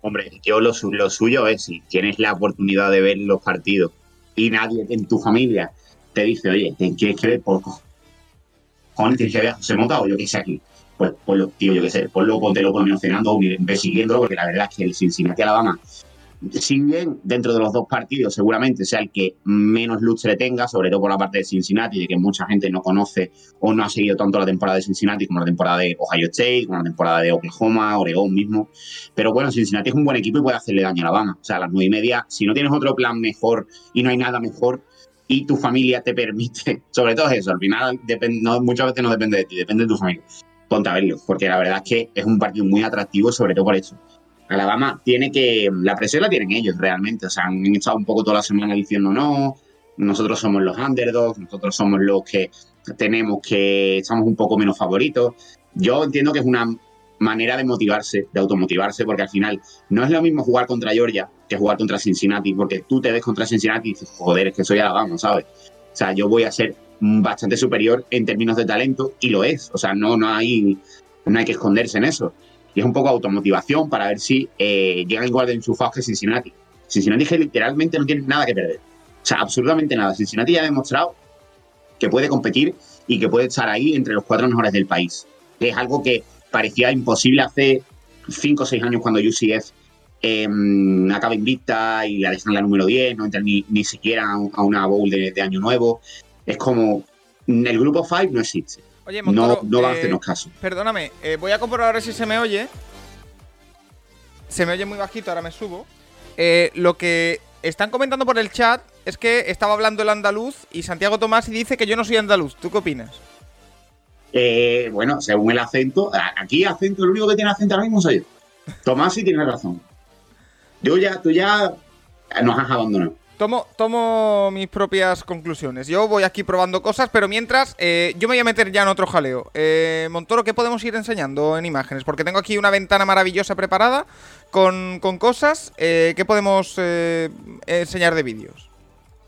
Hombre, yo lo, lo suyo es si tienes la oportunidad de ver los partidos y nadie en tu familia te dice, oye, ¿te quieres que ver? poco Juan, que ver se monta o yo qué sé aquí. Pues, pues tío, yo qué sé, ponlo, póntelo por cenando o siguiéndolo, porque la verdad es que el Cincinnati Alabama si bien dentro de los dos partidos seguramente sea el que menos luz se le tenga, sobre todo por la parte de Cincinnati, de que mucha gente no conoce o no ha seguido tanto la temporada de Cincinnati como la temporada de Ohio State, como la temporada de Oklahoma, Oregón mismo. Pero bueno, Cincinnati es un buen equipo y puede hacerle daño a Alabama. O sea, a las nueve y media, si no tienes otro plan mejor y no hay nada mejor, y tu familia te permite, sobre todo eso, al final muchas veces no depende de ti, depende de tu familia. Ponte a verlo, porque la verdad es que es un partido muy atractivo, sobre todo por eso. Alabama tiene que, la presión la tienen ellos realmente, o sea, han estado un poco toda la semana diciendo no, nosotros somos los underdogs, nosotros somos los que tenemos que, estamos un poco menos favoritos. Yo entiendo que es una manera de motivarse, de automotivarse, porque al final no es lo mismo jugar contra Georgia que jugar contra Cincinnati, porque tú te ves contra Cincinnati y dices, joder, es que soy Alabama, ¿sabes? O sea, yo voy a ser bastante superior en términos de talento y lo es, o sea, no, no, hay, no hay que esconderse en eso. Y es un poco automotivación para ver si eh, llegan igual de enchufados que Cincinnati. Cincinnati que literalmente no tiene nada que perder. O sea, absolutamente nada. Cincinnati ya ha demostrado que puede competir y que puede estar ahí entre los cuatro mejores del país. Es algo que parecía imposible hace cinco o seis años cuando UCF em, acaba invicta y la dejan la número 10, no entra ni, siquiera a una bowl de, de año nuevo. Es como el grupo 5 no existe. Oye, no, no va a hacernos caso. Perdóname, eh, voy a comprobar si se me oye. Se me oye muy bajito, ahora me subo. Eh, lo que están comentando por el chat es que estaba hablando el andaluz y Santiago Tomás y dice que yo no soy andaluz. ¿Tú qué opinas? Eh, bueno, según el acento, aquí acento, el único que tiene acento ahora mismo soy yo. Tomás sí tiene razón. Yo ya, tú ya nos has abandonado. Tomo, tomo mis propias conclusiones. Yo voy aquí probando cosas, pero mientras eh, yo me voy a meter ya en otro jaleo. Eh, Montoro, ¿qué podemos ir enseñando en imágenes? Porque tengo aquí una ventana maravillosa preparada con, cosas. Eh, ¿Qué podemos eh, enseñar de vídeos?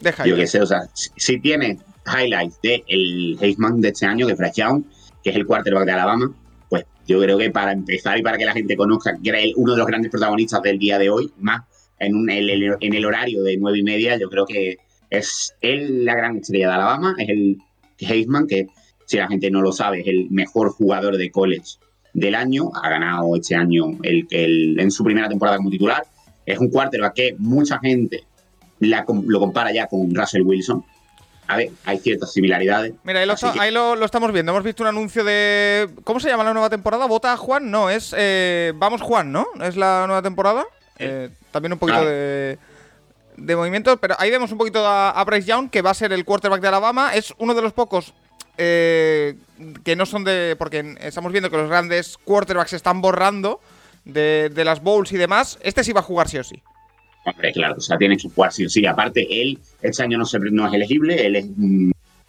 Deja Yo qué sé, o sea, si, tiene highlights de el Heisman de este año, de Fresh Young, que es el quarterback de Alabama, pues yo creo que para empezar y para que la gente conozca que era uno de los grandes protagonistas del día de hoy, más en, un, en el horario de nueve y media, yo creo que es él la gran estrella de Alabama, es el Heisman, que si la gente no lo sabe, es el mejor jugador de college del año, ha ganado este año el, el, en su primera temporada como titular, es un quarterback que mucha gente lo compara ya con Russell Wilson, a ver, hay ciertas similaridades. Mira, ahí, lo, estamos viendo. Hemos visto un anuncio de. ¿Cómo se llama la nueva temporada? ¿Vota a Juan? No, es. Eh, Vamos Juan, ¿no? ¿Es la nueva temporada? Eh, también un poquito de, de, movimiento, pero ahí vemos un poquito a, Bryce Young, que va a ser el quarterback de Alabama. Es uno de los pocos eh, que no son de. Porque estamos viendo que los grandes quarterbacks se están borrando de, las bowls y demás. Este sí va a jugar sí o sí. Hombre, claro, o sea, tiene que jugar sí o sí. Aparte, él este año no, no es elegible, él es,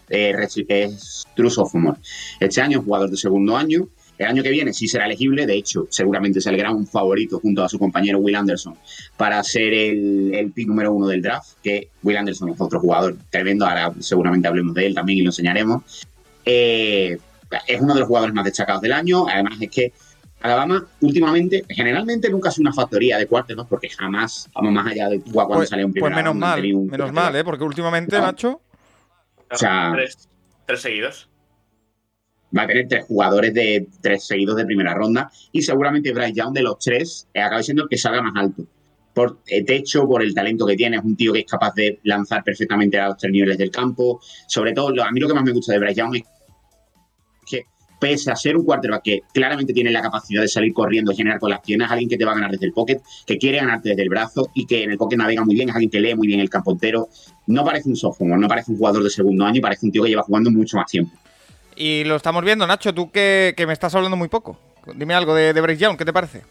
eh, es true sophomore. Este año es jugador de segundo año el año que viene sí será elegible, de hecho, seguramente es el gran favorito junto a su compañero Will Anderson para ser el, pick número uno del draft, que Will Anderson es otro jugador tremendo, ahora seguramente hablemos de él también y lo enseñaremos. Eh, es uno de los jugadores más destacados del año, además es que Alabama últimamente, generalmente nunca es una factoría de cuartos, ¿no? Porque jamás vamos más allá de cuando pues, sale un primer Pues menos mal, menos mal, ¿eh? Porque últimamente, macho... O sea, tres seguidos va a tener tres jugadores de tres seguidos de primera ronda y seguramente Bryce Young de los tres eh, acaba siendo el que salga más alto. Por eh, techo, por el talento que tiene, es un tío que es capaz de lanzar perfectamente a los tres niveles del campo. Sobre todo, a mí lo que más me gusta de Bryce Young es que, pese a ser un quarterback que claramente tiene la capacidad de salir corriendo generar con las piernas, alguien que te va a ganar desde el pocket, que quiere ganarte desde el brazo y que en el pocket navega muy bien, es alguien que lee muy bien el campo entero. No parece un sophomore, no parece un jugador de segundo año, parece un tío que lleva jugando mucho más tiempo. Y lo estamos viendo, Nacho, tú que, me estás hablando muy poco. Dime algo de, de Young, ¿qué te parece?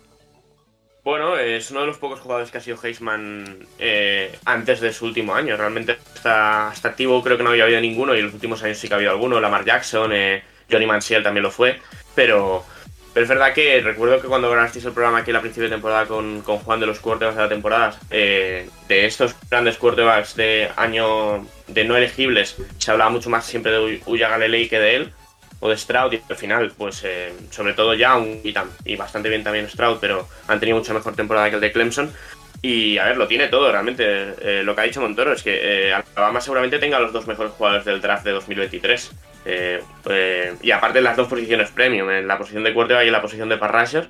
Bueno, es uno de los pocos jugadores que ha sido Heisman eh, antes de su último año. Realmente está, activo, creo que no había habido ninguno, y en los últimos años sí que ha habido alguno. Lamar Jackson, eh, Johnny Manziel también lo fue. Pero, pero es verdad que recuerdo que cuando grabasteis el programa aquí a la principio de temporada con, Juan de los quarterbacks de la temporada, eh, de estos grandes quarterbacks de año de no elegibles, se hablaba mucho más siempre de Uya Galilei que de él. o de Stroud y al final, pues eh, sobre todo Young y, y, bastante bien también Stroud, pero han tenido mucha mejor temporada que el de Clemson. Y a ver, lo tiene todo realmente. Eh, lo que ha dicho Montoro es que Alabama seguramente tenga los dos mejores jugadores del draft de 2023. Y aparte las dos posiciones premium, en la posición de quarterback y en la posición de parrasher.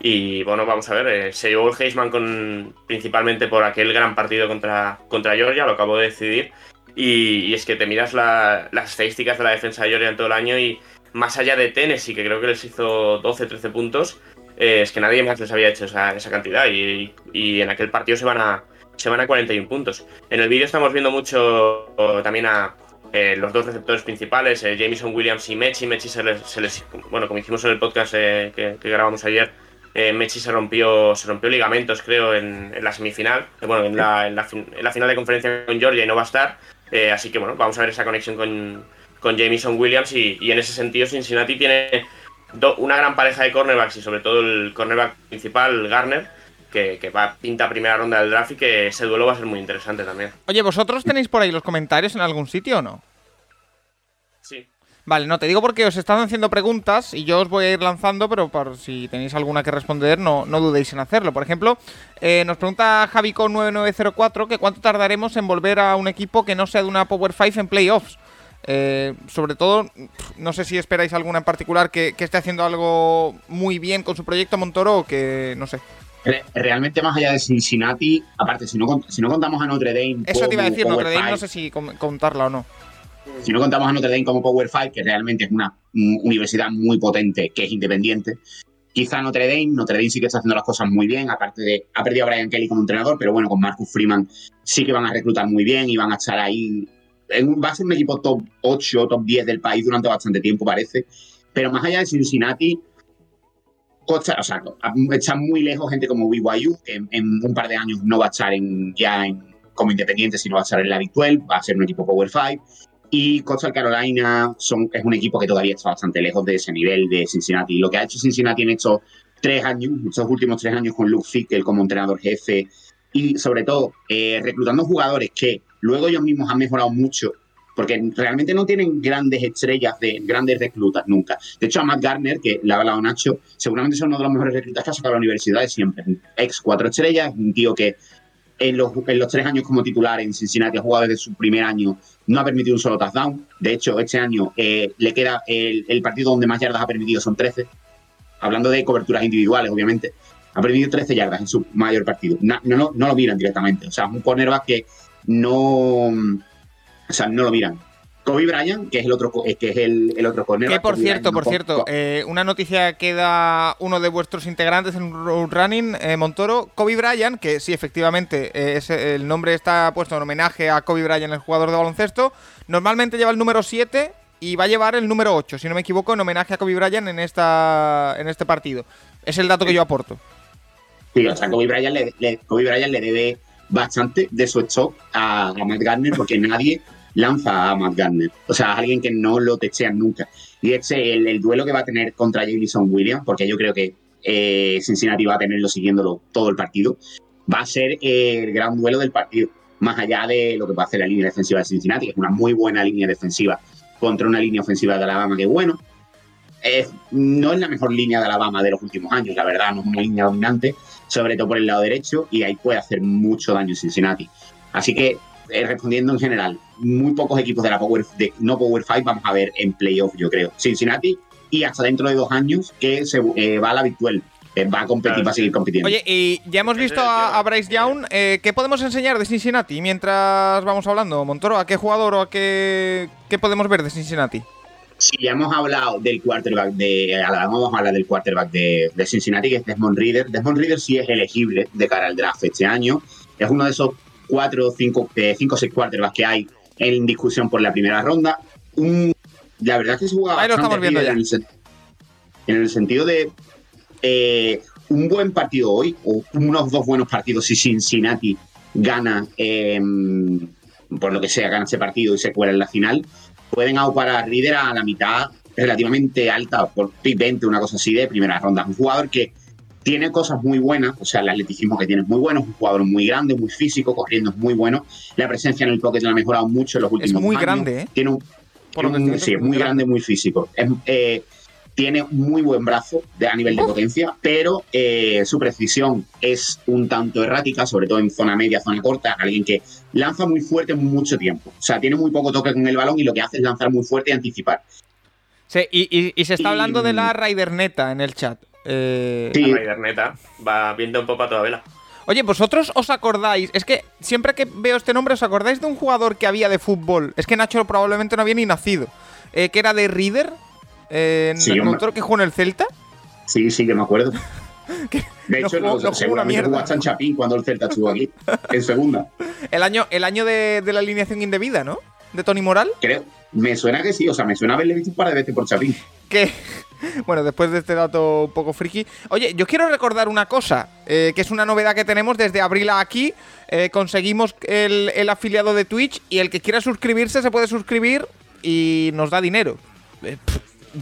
Y bueno, vamos a ver, se llevó el Heisman con, principalmente por aquel gran partido contra, contra Georgia, lo acabo de decidir. Y, es que te miras las estadísticas de la defensa de Georgia en todo el año y más allá de Tennessee, que creo que les hizo 12-13 puntos, eh, es que nadie más les había hecho esa, cantidad y, en aquel partido se van a, se van a 41 puntos. En el vídeo estamos viendo mucho también a eh, los dos receptores principales, eh, Jameson Williams y Mechi. Mechi se les, bueno, como hicimos en el podcast que, grabamos ayer, Mechi se rompió, se rompió ligamentos, creo, en, la semifinal, bueno, en la, en la, final de conferencia con Georgia y no va a estar. Eh, así que bueno, vamos a ver esa conexión con, con Jameson Williams y, en ese sentido Cincinnati tiene una gran pareja de cornerbacks y sobre todo el cornerback principal, Garner, que, que, va pinta primera ronda del draft y que ese duelo va a ser muy interesante también. Oye, ¿vosotros tenéis por ahí los comentarios en algún sitio o no? Sí. Vale, no, te digo porque os están haciendo preguntas y yo os voy a ir lanzando, pero por si tenéis alguna que responder, no, no dudéis en hacerlo. Por ejemplo, eh, nos pregunta Javico9904 que cuánto tardaremos en volver a un equipo que no sea de una Power 5 en playoffs. Eh, sobre todo, no sé si esperáis alguna en particular que, esté haciendo algo muy bien con su proyecto Montoro o que, no sé. Realmente más allá de Cincinnati, aparte, si no, si no contamos a Notre Dame... Eso te iba a decir, Notre Dame no sé si contarla o no. Si no contamos a Notre Dame como Power 5, que realmente es una universidad muy potente, que es independiente, quizá Notre Dame, Notre Dame sí que está haciendo las cosas muy bien, aparte de, ha perdido a Brian Kelly como entrenador, pero bueno, con Marcus Freeman sí que van a reclutar muy bien y van a estar ahí. En, va a ser un equipo top 8, top 10 del país durante bastante tiempo, parece. Pero más allá de Cincinnati, o sea, está muy lejos gente como BYU, que en, un par de años no va a estar en, ya como independiente, sino va a estar en la Big 12, va a ser un equipo Power 5. Y Coastal Carolina es un equipo que todavía está bastante lejos de ese nivel de Cincinnati. Lo que ha hecho Cincinnati en estos tres años, estos últimos tres años con Luke Fickle como entrenador jefe y sobre todo eh, reclutando jugadores que luego ellos mismos han mejorado mucho porque realmente no tienen grandes estrellas de grandes reclutas nunca. De hecho, a Matt Garner, que le ha hablado Nacho, seguramente es uno de los mejores reclutas que ha sacado la universidad de siempre. Ex cuatro estrellas, un tío que en los, en los tres años como titular en Cincinnati ha jugado desde su primer año, no ha permitido un solo touchdown. De hecho, este año eh, le queda el, el, partido donde más yardas ha permitido son 13. Hablando de coberturas individuales, obviamente. Ha permitido 13 yardas en su mayor partido. No, no, no lo miran directamente. O sea, un cornerback que no. O sea, no lo miran. Kobe Bryant, que es el otro, que es el, otro corner. Que por cierto, por cierto, eh, una noticia que da uno de vuestros integrantes en Road Running, eh, Montoro, Kobe Bryant, que sí, efectivamente, eh, el nombre está puesto en homenaje a Kobe Bryant, el jugador de baloncesto. Normalmente lleva el número 7 y va a llevar el número 8, si no me equivoco, en homenaje a Kobe Bryant en, esta, en este partido. Es el dato que yo aporto. Sí, o sea, Kobe Bryant le, Kobe Bryant le debe bastante de su stock a, a Matt Garner porque nadie lanza a Matt Gardner. O sea, alguien que no lo techean nunca. Y ese, el, el duelo que va a tener contra Jameson Williams, porque yo creo que eh, Cincinnati va a tenerlo siguiéndolo todo el partido, va a ser el gran duelo del partido. Más allá de lo que va a hacer la línea defensiva de Cincinnati, que es una muy buena línea defensiva contra una línea ofensiva de Alabama que, bueno, no es la mejor línea de Alabama de los últimos años, la verdad, no es una línea dominante, sobre todo por el lado derecho, y ahí puede hacer mucho daño Cincinnati. Así que eh, respondiendo en general, muy pocos equipos de la Power de no Power 5 vamos a ver en playoff, yo creo. Cincinnati y hasta dentro de dos años que se eh, va a la virtual. Eh, va a competir, va a seguir compitiendo. Oye, y ya hemos visto a, Bryce Young. ¿Qué podemos enseñar de Cincinnati mientras vamos hablando, Montoro? ¿A qué jugador o a qué, qué podemos ver de Cincinnati? Si ya hemos hablado del quarterback de vamos a hablar del quarterback de, de, Cincinnati, que es Desmond Reader. Desmond Reader sí es elegible de cara al draft este año. Es uno de esos cuatro o cinco, eh, cinco o seis quarterbacks que hay en discusión por la primera ronda. la verdad es que se jugaba Ahí lo estamos viendo ya. En, el, sentido de eh, un buen partido hoy, o unos dos buenos partidos si Cincinnati gana, em, por lo que sea, gana ese partido y se cuela en la final, pueden aupar a Reader a la mitad relativamente alta, por pick 20, una cosa así de primera ronda. Un jugador que tiene cosas muy buenas, o sea, el atleticismo que tiene es muy bueno, es un jugador muy grande, muy físico, corriendo es muy bueno. La presencia en el pocket la ha mejorado mucho en los últimos años. Es muy años. grande, ¿eh? Tiene un, sí, es muy grande, muy físico. Eh, tiene muy buen brazo de, a nivel de potencia, pero eh, su precisión es un tanto errática, sobre todo en zona media, zona corta. Alguien que lanza muy fuerte mucho tiempo. O sea, tiene muy poco toque con el balón y lo que hace es lanzar muy fuerte y anticipar. Sí, y, se está hablando de la Neta en el chat. Eh... Sí. La Neta va viendo un poco a toda vela. Oye, vosotros os acordáis, es que siempre que veo este nombre, ¿os acordáis de un jugador que había de fútbol? Es que Nacho probablemente no había ni nacido. Eh, que era de Reader, eh, sí, que jugó en el Celta. Sí, sí, que me acuerdo. de hecho, no, no, seguramente jugó a Chapín cuando el Celta estuvo aquí, en segunda. El año, el año de, la alineación indebida, ¿no? De Tony Moral. Creo. Me suena que sí, o sea, me suena haberle visto un par de veces por Chapín. Que, bueno, después de este dato un poco friki. Oye, yo quiero recordar una cosa, eh, que es una novedad que tenemos desde abril a aquí. Eh, conseguimos el, el, afiliado de Twitch y el que quiera suscribirse se puede suscribir y nos da dinero. Eh,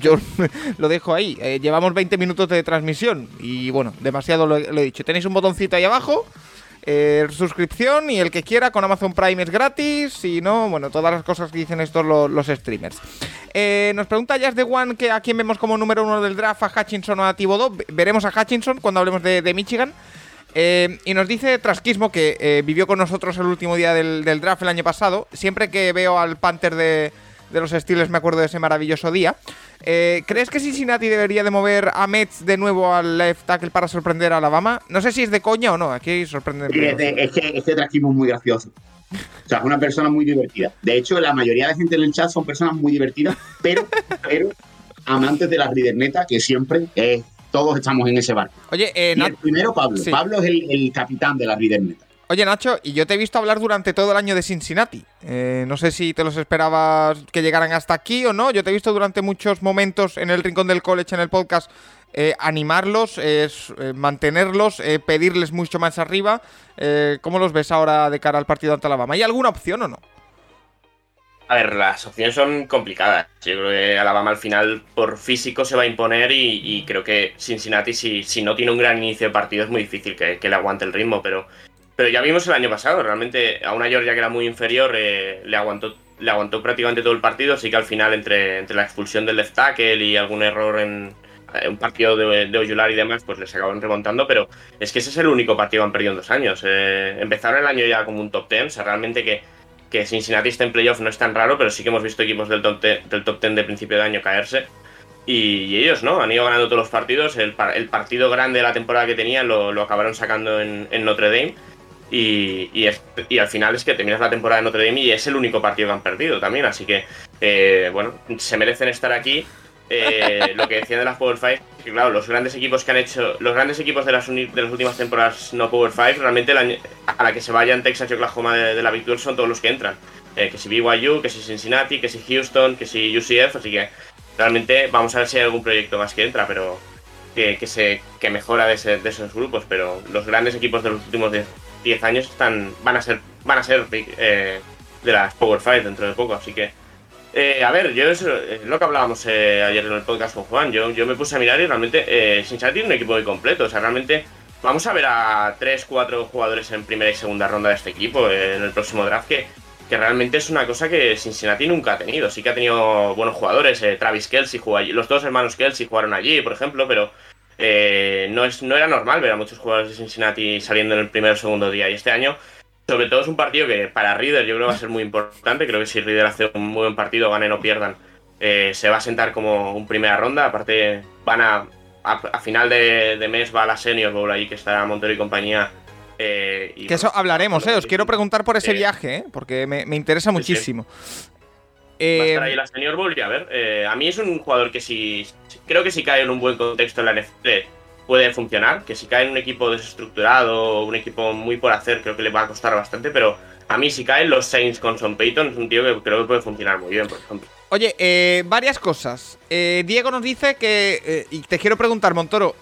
yo lo dejo ahí. llevamos 20 minutos de transmisión y bueno, demasiado lo, he dicho. Tenéis un botoncito ahí abajo. Suscripción y el que quiera con Amazon Prime es gratis y no, bueno, todas las cosas que dicen estos los streamers. Eh, nos pregunta Jazz de One que a quién vemos como número uno del draft, a Hutchinson o a Thibodeau. Veremos a Hutchinson cuando hablemos de, Michigan. Eh, y nos dice Trasquismo, que eh, vivió con nosotros el último día del, draft el año pasado. Siempre que veo al Panther de, los Steelers me acuerdo de ese maravilloso día. ¿Crees que Cincinnati debería de mover a Mets de nuevo al left tackle para sorprender a Alabama? No sé si es de coña o no, aquí sorprende. es, que este Trasquismo es muy gracioso. O sea, es una persona muy divertida. De hecho, la mayoría de la gente en el chat son personas muy divertidas, pero, pero amantes de la Riderneta, que siempre eh, todos estamos en ese barco. Oye, eh, el primero, Pablo. Pablo es el, capitán de la Riderneta. Oye, Nacho, y yo te he visto hablar durante todo el año de Cincinnati. Eh, no sé si te los esperabas que llegaran hasta aquí o no. Yo te he visto durante muchos momentos en el Rincón del College, en el podcast, eh, animarlos, eh, mantenerlos, eh, pedirles mucho más arriba. ¿Cómo los ves ahora de cara al partido ante Alabama? ¿Hay alguna opción o no? A ver, las opciones son complicadas. Yo creo que Alabama al final por físico se va a imponer y, creo que Cincinnati si, no tiene un gran inicio de partido es muy difícil que, le aguante el ritmo, pero, pero ya vimos el año pasado, realmente a una Georgia que era muy inferior le, aguantó, le aguantó prácticamente todo el partido, así que al final entre, entre la expulsión del left tackle y algún error en, eh, un partido de, de Oyular y demás, pues les acaban remontando, pero es que ese es el único partido que han perdido en dos años. Eh, empezaron el año ya como un top ten, o sea, realmente que, que Cincinnati esté en playoff no es tan raro, pero sí que hemos visto equipos del top ten, del top ten de principio de año caerse. Y, ellos, ¿no? Han ido ganando todos los partidos. El, el partido grande de la temporada que tenían lo, acabaron sacando en Notre Dame. Y, y, y, al final es que terminas la temporada de Notre Dame y es el único partido que han perdido también. Así que, eh, bueno, se merecen estar aquí. Eh, lo que decían de las Power 5, que claro, los grandes equipos que han hecho, los grandes equipos de las, de las últimas temporadas no Power 5, realmente a la que se vayan Texas y Oklahoma de, la Big son todos los que entran. Eh, que si BYU, que si Cincinnati, que si Houston, que si UCF, así que realmente vamos a ver si hay algún proyecto más que entra, pero que, que se que mejora de, esos grupos, pero los grandes equipos de los últimos 10 años están van a ser van a ser eh, de las Power 5 dentro de poco, así que eh, a ver, yo es eh, lo que hablábamos eh, ayer en el podcast con Juan. Yo, yo me puse a mirar y realmente eh, Cincinnati tiene un equipo muy completo. O sea, realmente vamos a ver a 3, 4 jugadores en primera y segunda ronda de este equipo en el próximo draft que, que realmente es una cosa que Cincinnati nunca ha tenido. Sí que ha tenido buenos jugadores. Travis Kelsey jugó. Los dos hermanos Kelsey jugaron allí, por ejemplo, pero no, es, no era normal ver a muchos jugadores de Cincinnati saliendo en el primer o segundo día. Y este año sobre todo es un partido que para Reader yo creo va a ser muy importante. Creo que si Reader hace un muy buen partido, ganen o pierdan, eh, se va a sentar como un primera ronda. Aparte, van a. A, final de, mes va la Senior Bowl ahí que está Montero y compañía. Eh, que eso hablaremos, eh. Os quiero preguntar por ese viaje, ¿eh? Porque me, interesa muchísimo. Va a estar ahí la Senior Bowl y a ver. a mí es un jugador que si. Creo que si cae en un buen contexto en la NFL puede funcionar, que si cae en un equipo desestructurado o un equipo muy por hacer, creo que le va a costar bastante, pero a mí si caen los Saints con Son Payton es un tío que creo que puede funcionar muy bien, por ejemplo. Oye, eh, varias cosas. Eh, Diego nos dice que, eh, y te quiero preguntar, Montoro,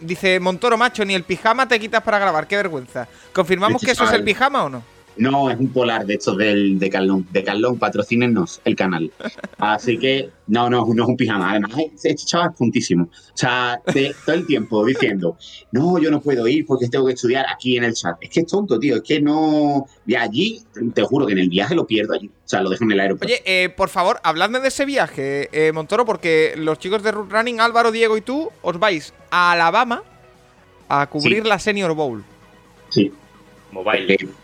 dice Montoro, macho, ni el pijama te quitas para grabar, qué vergüenza. ¿Confirmamos que eso es el pijama o no? No, es un polar de estos del, de Carlón. De Carlón, patrocínenos el canal. Así que, no, no, no es un pijama. Además, este chaval es puntísimo. O sea, todo el tiempo diciendo, no, yo no puedo ir porque tengo que estudiar aquí en el chat. Es que es tonto, tío. Es que no. De allí, te juro que en el viaje lo pierdo allí. O sea, lo dejo en el aeropuerto. Oye, eh, por favor, habladme de ese viaje, eh, Montoro, porque los chicos de Running, Álvaro, Diego y tú, os vais a Alabama a cubrir la Senior Bowl. Sí. Mobile. Porque,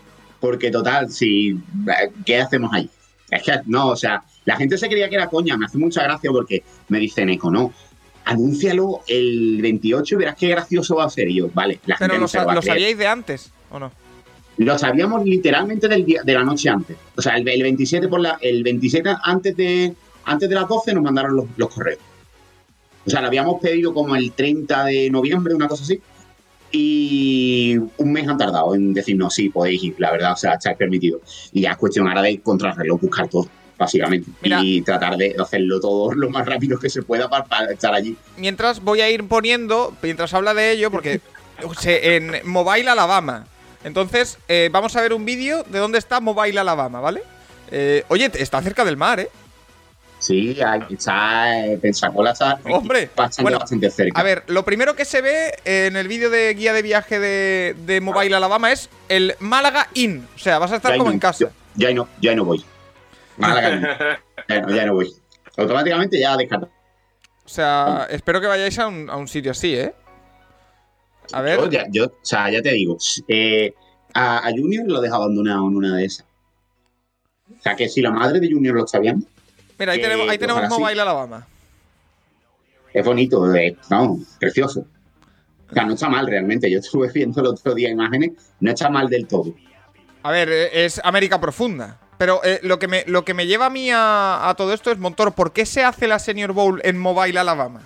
total, si. ¿Qué hacemos ahí? Es que, no, o sea, la gente se creía que era coña. Me hace mucha gracia porque me dicen, Eco, no. Anúncialo el 28 y verás qué gracioso va a ser. Y yo, vale, la Pero gente lo, lo sabíais de antes, ¿o no? Lo sabíamos literalmente del día, de la noche antes. O sea, el, 27 por la, el 27 antes de antes de las 12 nos mandaron los, los correos. O sea, lo habíamos pedido como el 30 de noviembre, una cosa así. Y un mes han tardado en decirnos, sí, podéis ir, la verdad, o sea, estáis permitido. Y ya es cuestión ahora de contrarreloj, buscar todo, básicamente. y tratar de hacerlo todo lo más rápido que se pueda para, estar allí. Mientras voy a ir poniendo, mientras habla de ello, porque en Mobile Alabama. Entonces, eh, vamos a ver un vídeo de dónde está Mobile Alabama, ¿vale? Eh, oye, está cerca del mar, ¿eh? Sí, está en Pensacola, está Hombre, bastante, cerca. A ver, lo primero que se ve en el vídeo de guía de viaje de, Mobile Alabama es el Málaga Inn. O sea, vas a estar como en casa. ya no, ya no voy. Málaga Inn. ya, no, ya no voy. Automáticamente ya descartado. O sea, espero que vayáis a un, sitio así, ¿eh? A ver. Yo, o sea, ya te digo, eh, a, Junior lo dejo abandonado en una de esas. O sea, que si la madre de Junior lo está viendo, Mira, ahí tenemos, ahí tenemos Mobile Alabama. Es bonito, es, no, precioso. O sea, no está mal realmente. Yo estuve viendo el otro día imágenes, no está mal del todo. A ver, eh, es América Profunda. Pero eh, lo, que me, lo que me lleva a mí a, todo esto es, Montoro, ¿por qué se hace la Senior Bowl en Mobile Alabama?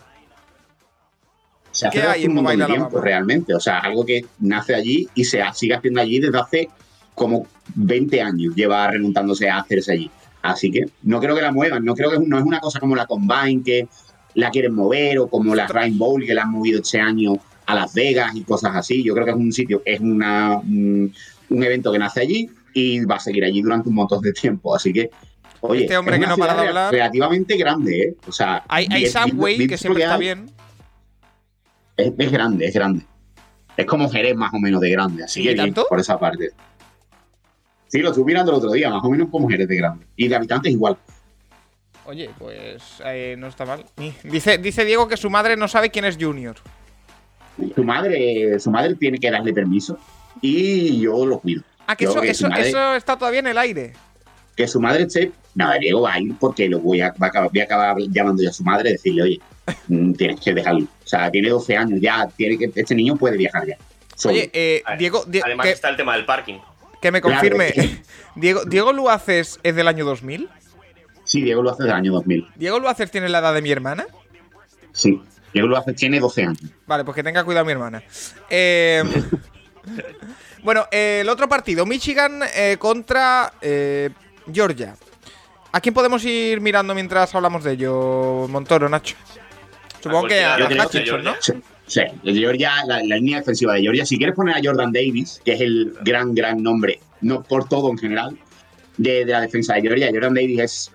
Se hace ¿Qué hay en Mobile Alabama? Tiempo, realmente. O sea, algo que nace allí y se sigue haciendo allí desde hace como 20 años. Lleva remontándose a hacerse allí. Así que no creo que la muevan, no creo que no es una cosa como la Combine que la quieren mover o como la Rainbow que la han movido este año a Las Vegas y cosas así. Yo creo que es un sitio, es una, un, evento que nace allí y va a seguir allí durante un montón de tiempo. Así que, oye, este hombre que no para de hablar. Relativamente grande, ¿eh? O sea, hay, hay Subway que siempre está bien. Es, grande, es grande. Es como Jerez más o menos de grande, así que por esa parte. Sí, lo estuve mirando el otro día, más o menos como Jerez de grande. Y de habitantes igual. Oye, pues eh, no está mal. Dice, dice Diego que su madre no sabe quién es Junior. Su madre, su madre tiene que darle permiso y yo lo cuido. Ah, que, eso, está todavía en el aire. Que su madre esté. Nada, Diego va a ir porque lo voy a, voy a acabar llamando ya a su madre y decirle, oye, mm, tienes que dejarlo. O sea, tiene 12 años ya, tiene que, este niño puede viajar ya. Oye, eh, Diego, Además está el tema del parking. Que me confirme. Diego, ¿Diego Luaces es del año 2000? Sí, Diego Luaces es del año 2000. ¿Diego Luaces tiene la edad de mi hermana? Sí, Diego Luaces tiene 12 años. Vale, pues que tenga cuidado mi hermana. Eh, bueno, el otro partido, Michigan eh, contra eh, Georgia. ¿A quién podemos ir mirando mientras hablamos de ello, Montoro, Nacho? Supongo que a, a ¿no? Sí, Georgia, la, línea defensiva de Georgia. Si quieres poner a Jordan Davis, que es el gran, gran nombre, no por todo en general, de, la defensa de Georgia, Jordan Davis es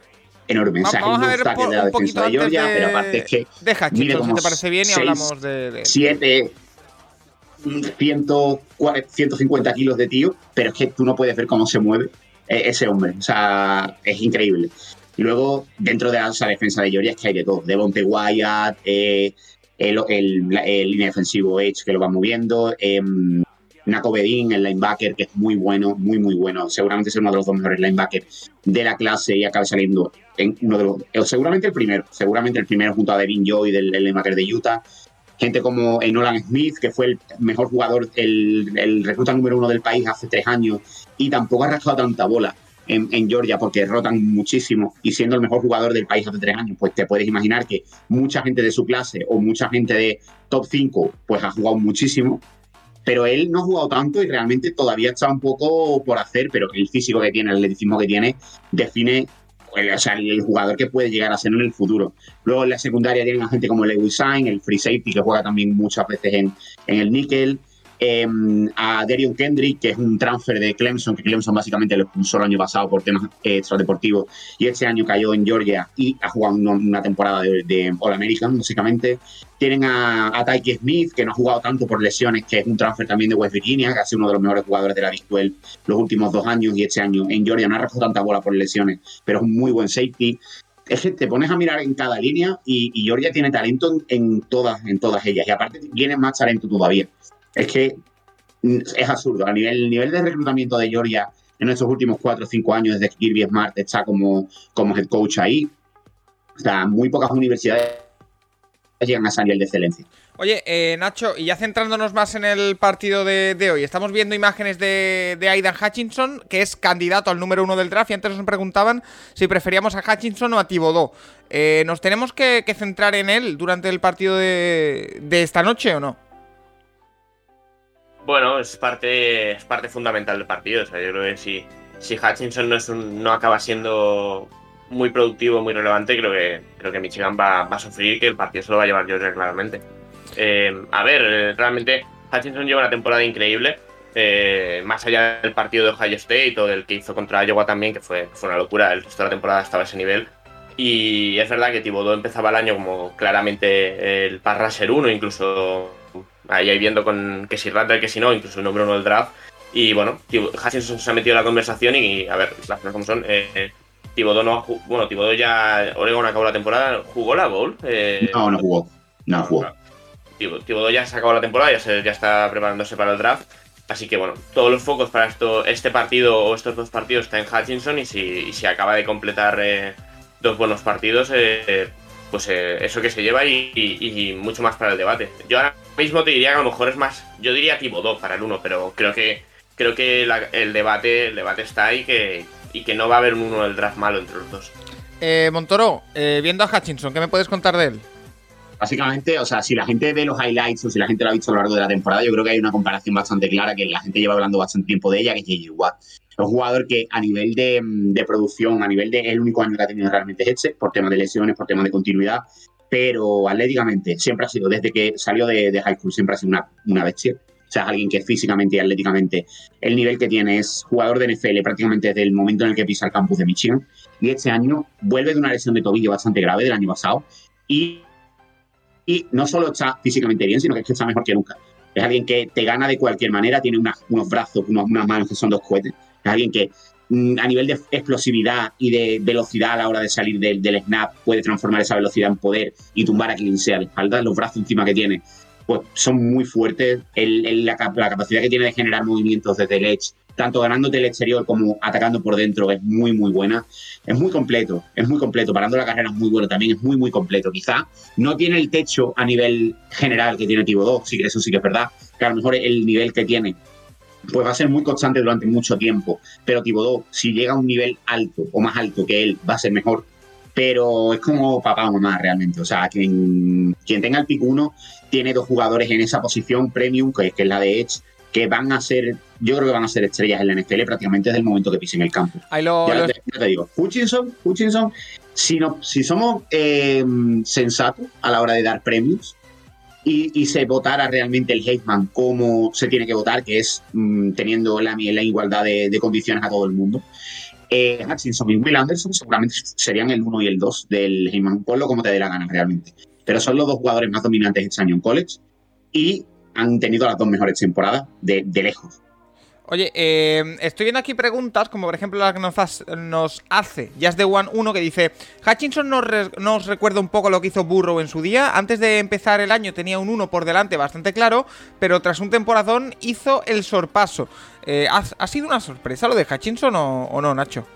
enorme. Vamos, a ver por, de la defensa de Georgia, pero aparte es que. Deja, si te parece bien, y hablamos de. 7, 150 kilos de tío, pero es que tú no puedes ver cómo se mueve e, ese hombre. O sea, es increíble. Y luego, dentro de esa defensa de Georgia, es que hay de todo. Devonte Wyatt, eh, el, línea defensivo Edge que lo va moviendo, eh, Naco Bedín, el linebacker, que es muy bueno, muy, muy bueno. Seguramente es uno de los dos mejores linebackers de la clase y acabe saliendo en uno de los. Seguramente el primero, seguramente el primero junto a Devin Joy del, linebacker de Utah. Gente como eh, Nolan Smith, que fue el mejor jugador, el, el recluta número uno del país hace tres años y tampoco ha rascado tanta bola en, Georgia porque rotan muchísimo y siendo el mejor jugador del país hace tres años, pues te puedes imaginar que mucha gente de su clase o mucha gente de top 5 pues ha jugado muchísimo, pero él no ha jugado tanto y realmente todavía está un poco por hacer, pero el físico que tiene, el atletismo que tiene, define pues, el jugador que puede llegar a ser en el futuro. Luego en la secundaria tienen a gente como Lewis Sain, el free safety que juega también muchas veces en, en el níquel. Em, a Darion Kendrick, que es un transfer de Clemson, que Clemson básicamente lo expulsó el año pasado por temas extradeportivos y este año cayó en Georgia y ha jugado una, temporada de, All-American, básicamente. Tienen a, a Tyke Smith, que no ha jugado tanto por lesiones, que es un transfer también de West Virginia, que ha sido uno de los mejores jugadores de la Big 12 los últimos dos años y este año en Georgia no ha recogido tanta bola por lesiones, pero es un muy buen safety es que te pones a mirar en cada línea y, Georgia tiene talento en, todas, en todas ellas. Y aparte tiene más talento todavía. Es que es absurdo. A nivel, el nivel de reclutamiento de Georgia en estos últimos cuatro o cinco años, desde que Kirby Smart está como, como head coach ahí, o sea, muy pocas universidades llegan a ese nivel de excelencia. Oye, eh, Nacho, y ya centrándonos más en el partido de, hoy, estamos viendo imágenes de, Aidan Hutchinson, que es candidato al número uno del draft, y antes nos preguntaban si preferíamos a Hutchinson o a Thibodeau. Eh, ¿Nos tenemos que, centrar en él durante el partido de, esta noche o no? Bueno, es parte, es parte fundamental del partido. O sea, yo creo que si, si Hutchinson no, es no acaba siendo muy productivo, muy relevante, creo que, creo que Michigan va, va a sufrir que el partido se lo va a llevar Georgia claramente. Eh, a ver, eh, realmente Hutchinson lleva una temporada increíble. Eh, más allá del partido de Ohio State o del que hizo contra Iowa también, que fue, fue una locura, el resto de la temporada estaba a ese nivel. Y es verdad que Thibodeau empezaba el año como claramente el pass rusher 1, incluso ahí viendo con que si Rattler, que si no, incluso el número uno del draft. Y bueno, Hutchinson se ha metido en la conversación y, a ver, las cosas como son. Eh, Thibodeau no Bueno, Thibodeau ya. Oregon acabó la temporada. ¿Jugó la Bowl? no, no jugó. No jugó. Thibodeau ya se acabó la temporada, ya, ya está preparándose para el draft. Así que bueno, todos los focos para esto, este partido o estos dos partidos está en Hutchinson y si, si acaba de completar eh, dos buenos partidos, eh, pues eh, eso que se lleva y, mucho más para el debate. Yo ahora mismo te diría que a lo mejor es más, yo diría Thibodeau para el uno, pero creo que creo que el debate el debate está ahí que, y que no va a haber un uno del draft malo entre los dos. Montoro, viendo a Hutchinson, ¿qué me puedes contar de él? Básicamente, o sea, si la gente ve los highlights o si la gente lo ha visto a lo largo de la temporada, yo creo que hay una comparación bastante clara que la gente lleva hablando bastante tiempo de ella, que es J.J. Watt. Es un jugador que a nivel de, producción, a nivel de el único año que ha tenido realmente este, por temas de lesiones, por temas de continuidad, pero atléticamente siempre ha sido, desde que salió de, high school, siempre ha sido una, una bestia. O sea, es alguien que físicamente y atléticamente el nivel que tiene es jugador de NFL prácticamente desde el momento en el que pisa el campus de Michigan. Y este año vuelve de una lesión de tobillo bastante grave del año pasado y y no solo está físicamente bien, sino que es que está mejor que nunca. Es alguien que te gana de cualquier manera, tiene unos brazos, unas manos que son dos cohetes. Es alguien que mm, a nivel de explosividad y de velocidad a la hora de salir del, snap puede transformar esa velocidad en poder y tumbar a quien sea la espalda. Los brazos encima que tiene pues son muy fuertes. la, la, capacidad que tiene de generar movimientos desde el edge tanto ganándote el exterior como atacando por dentro, es muy, muy buena. Es muy completo, es muy completo. Parando la carrera es muy bueno también, es muy, muy completo. Quizá no tiene el techo a nivel general que tiene 2, sí, eso sí que es verdad, que a lo mejor el nivel que tiene pues va a ser muy constante durante mucho tiempo. Pero Tibodó, si llega a un nivel alto o más alto que él, va a ser mejor. Pero es como papá o mamá realmente. O sea, quien, quien tenga el pick 1 tiene dos jugadores en esa posición premium, que, que es la de Edge, que van a ser, yo creo que van a ser estrellas en la NFL prácticamente desde el momento que pisen el campo. ya, Te, digo, Hutchinson, Hutchinson, si, no, si somos eh, sensatos a la hora de dar premios y, se votara realmente el Heisman como se tiene que votar, que es mm, teniendo la, la igualdad de, condiciones a todo el mundo, eh, Hutchinson y Will Anderson seguramente serían el 1 y el 2 del Heisman, ponlo como te dé la gana realmente. Pero son los dos jugadores más dominantes este año en college y han tenido las dos mejores temporadas de, lejos. Oye, eh, estoy viendo aquí preguntas, como por ejemplo la que nos, nos hace Just the One 1 que dice: Hutchinson nos, nos, recuerda un poco lo que hizo Burrow en su día. Antes de empezar el año tenía un 1 por delante bastante claro, pero tras un temporadón hizo el sorpaso. Eh, ¿ha, sido una sorpresa lo de Hutchinson o no, Nacho?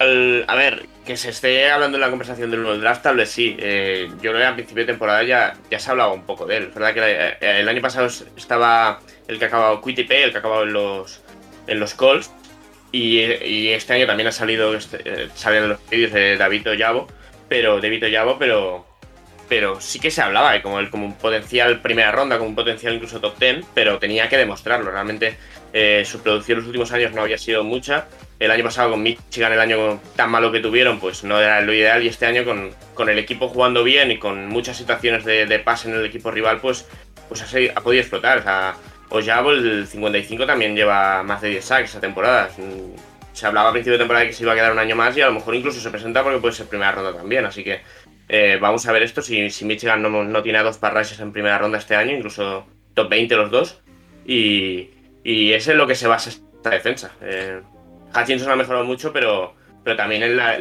A ver, que se esté hablando en la conversación del 1 del draft, tal vez sí. Eh, yo creo que a principio de temporada ya, ya se hablaba un poco de él. Verdad que eh, el año pasado estaba el que ha acabado el que ha en los, en los Colts. Y, este año también ha salido este, eh, salen los vídeos de David Ollavo, pero David Ollavo, pero pero sí que se hablaba como el como un potencial primera ronda, como un potencial incluso top 10, pero tenía que demostrarlo. Realmente su producción en los últimos años no había sido mucha el año pasado con Michigan, el año tan malo que tuvieron, pues no era lo ideal. Y este año con, el equipo jugando bien y con muchas situaciones de, pase en el equipo rival, pues, pues ha, podido explotar. O sea, Ojabo, el 55, también lleva más de 10 sacks esa temporada. Se hablaba a principio de temporada que se iba a quedar un año más y a lo mejor incluso se presenta porque puede ser primera ronda también. Así que eh, vamos a ver esto. Si, si Michigan no, no, tiene a dos parraches en primera ronda este año, incluso top 20 los dos. Y, y es en lo que se basa esta defensa. Eh, Hutchinson ha mejorado mucho, pero, pero también en la,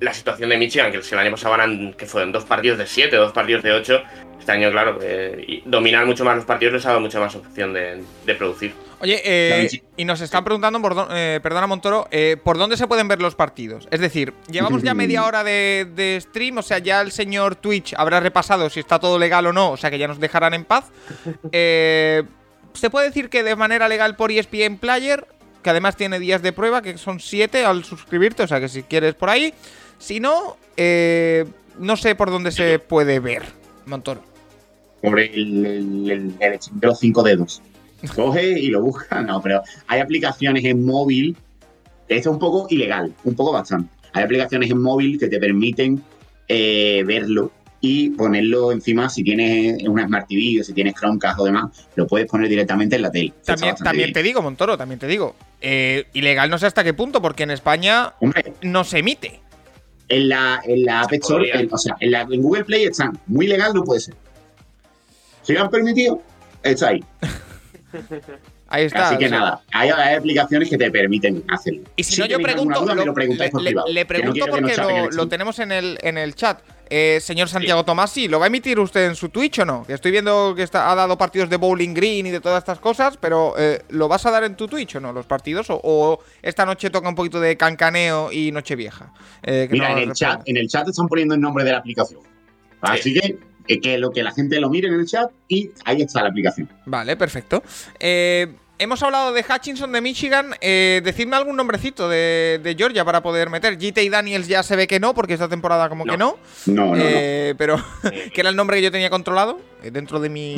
la situación de Michigan, que el año pasado ganan, que fueron dos partidos de 7, dos partidos de 8, este año, claro, eh, dominar mucho más los partidos les ha dado mucha más opción de, producir. Oye, eh, y nos están preguntando, por, eh, perdona Montoro, ¿por dónde se pueden ver los partidos? Es decir, llevamos ya media hora de, stream, o sea, ya el señor Twitch habrá repasado si está todo legal o no, o sea, que ya nos dejarán en paz. ¿Se puede decir que de manera legal por ESPN Player, que además tiene días de prueba, que son 7 al suscribirte, o sea, que si quieres por ahí. Si no, no sé por dónde se puede ver, Montoro por el, el, de los cinco dedos. Coge y lo busca. No, pero hay aplicaciones en móvil. Esto es un poco ilegal, un poco bastante. Hay aplicaciones en móvil que te permiten eh, verlo y ponerlo encima si tienes una Smart TV o si tienes Chromecast o demás, lo puedes poner directamente en la tele. También, te digo, Montoro, también te digo. Eh, ilegal no sé hasta qué punto, porque en España no se emite. En la, en la App Store, o sea, en, la, en Google Play están. Muy legal no puede ser. Si lo han permitido, está ahí. Ahí está. Así que nada, hay, aplicaciones que te permiten hacerlo. Y si, no, yo pregunto, lo, le, pregunto porque lo, tenemos en el, en el chat. Eh, señor Santiago Tomasi, ¿lo va a emitir usted en su Twitch o no? Que estoy viendo que está, ha dado partidos de Bowling Green y de todas estas cosas, pero eh, ¿lo vas a dar en tu Twitch o no, los partidos? ¿O, esta noche toca un poquito de cancaneo y Nochevieja? Eh, Mira, en, el chat, en el chat están poniendo el nombre de la aplicación. Así que que lo que la gente lo mire en el chat y ahí está la aplicación. Vale, perfecto. Eh, hemos hablado de Hutchinson de Michigan. Eh, decidme algún nombrecito de, Georgia para poder meter. GT y Daniels ya se ve que no, porque esta temporada como que no. No, no, eh, Pero que era el nombre que yo tenía controlado dentro de mi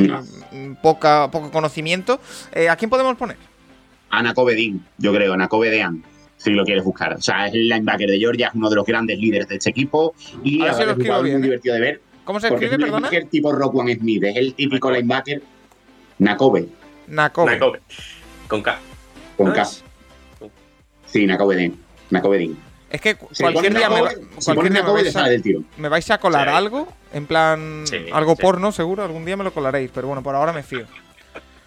poca, poco conocimiento. ¿A quién podemos poner? Ana Covedín, yo creo, Ana Covedean si lo quieres buscar. O sea, es el linebacker de Georgia, es uno de los grandes líderes de este equipo y es muy divertido de ver. ¿Cómo se escribe, perdona? Es el tipo One Smith, es el típico linebacker Nakobe. Nakobe. Nakobe. Con K. Con K. Sí, Nakobe Den. Nakobe Din. Es que cualquier día, me, cualquier día me, vais a, del tiro. me vais a colar algo, en plan algo porno seguro, algún día me lo colaréis, pero bueno, por ahora me fío.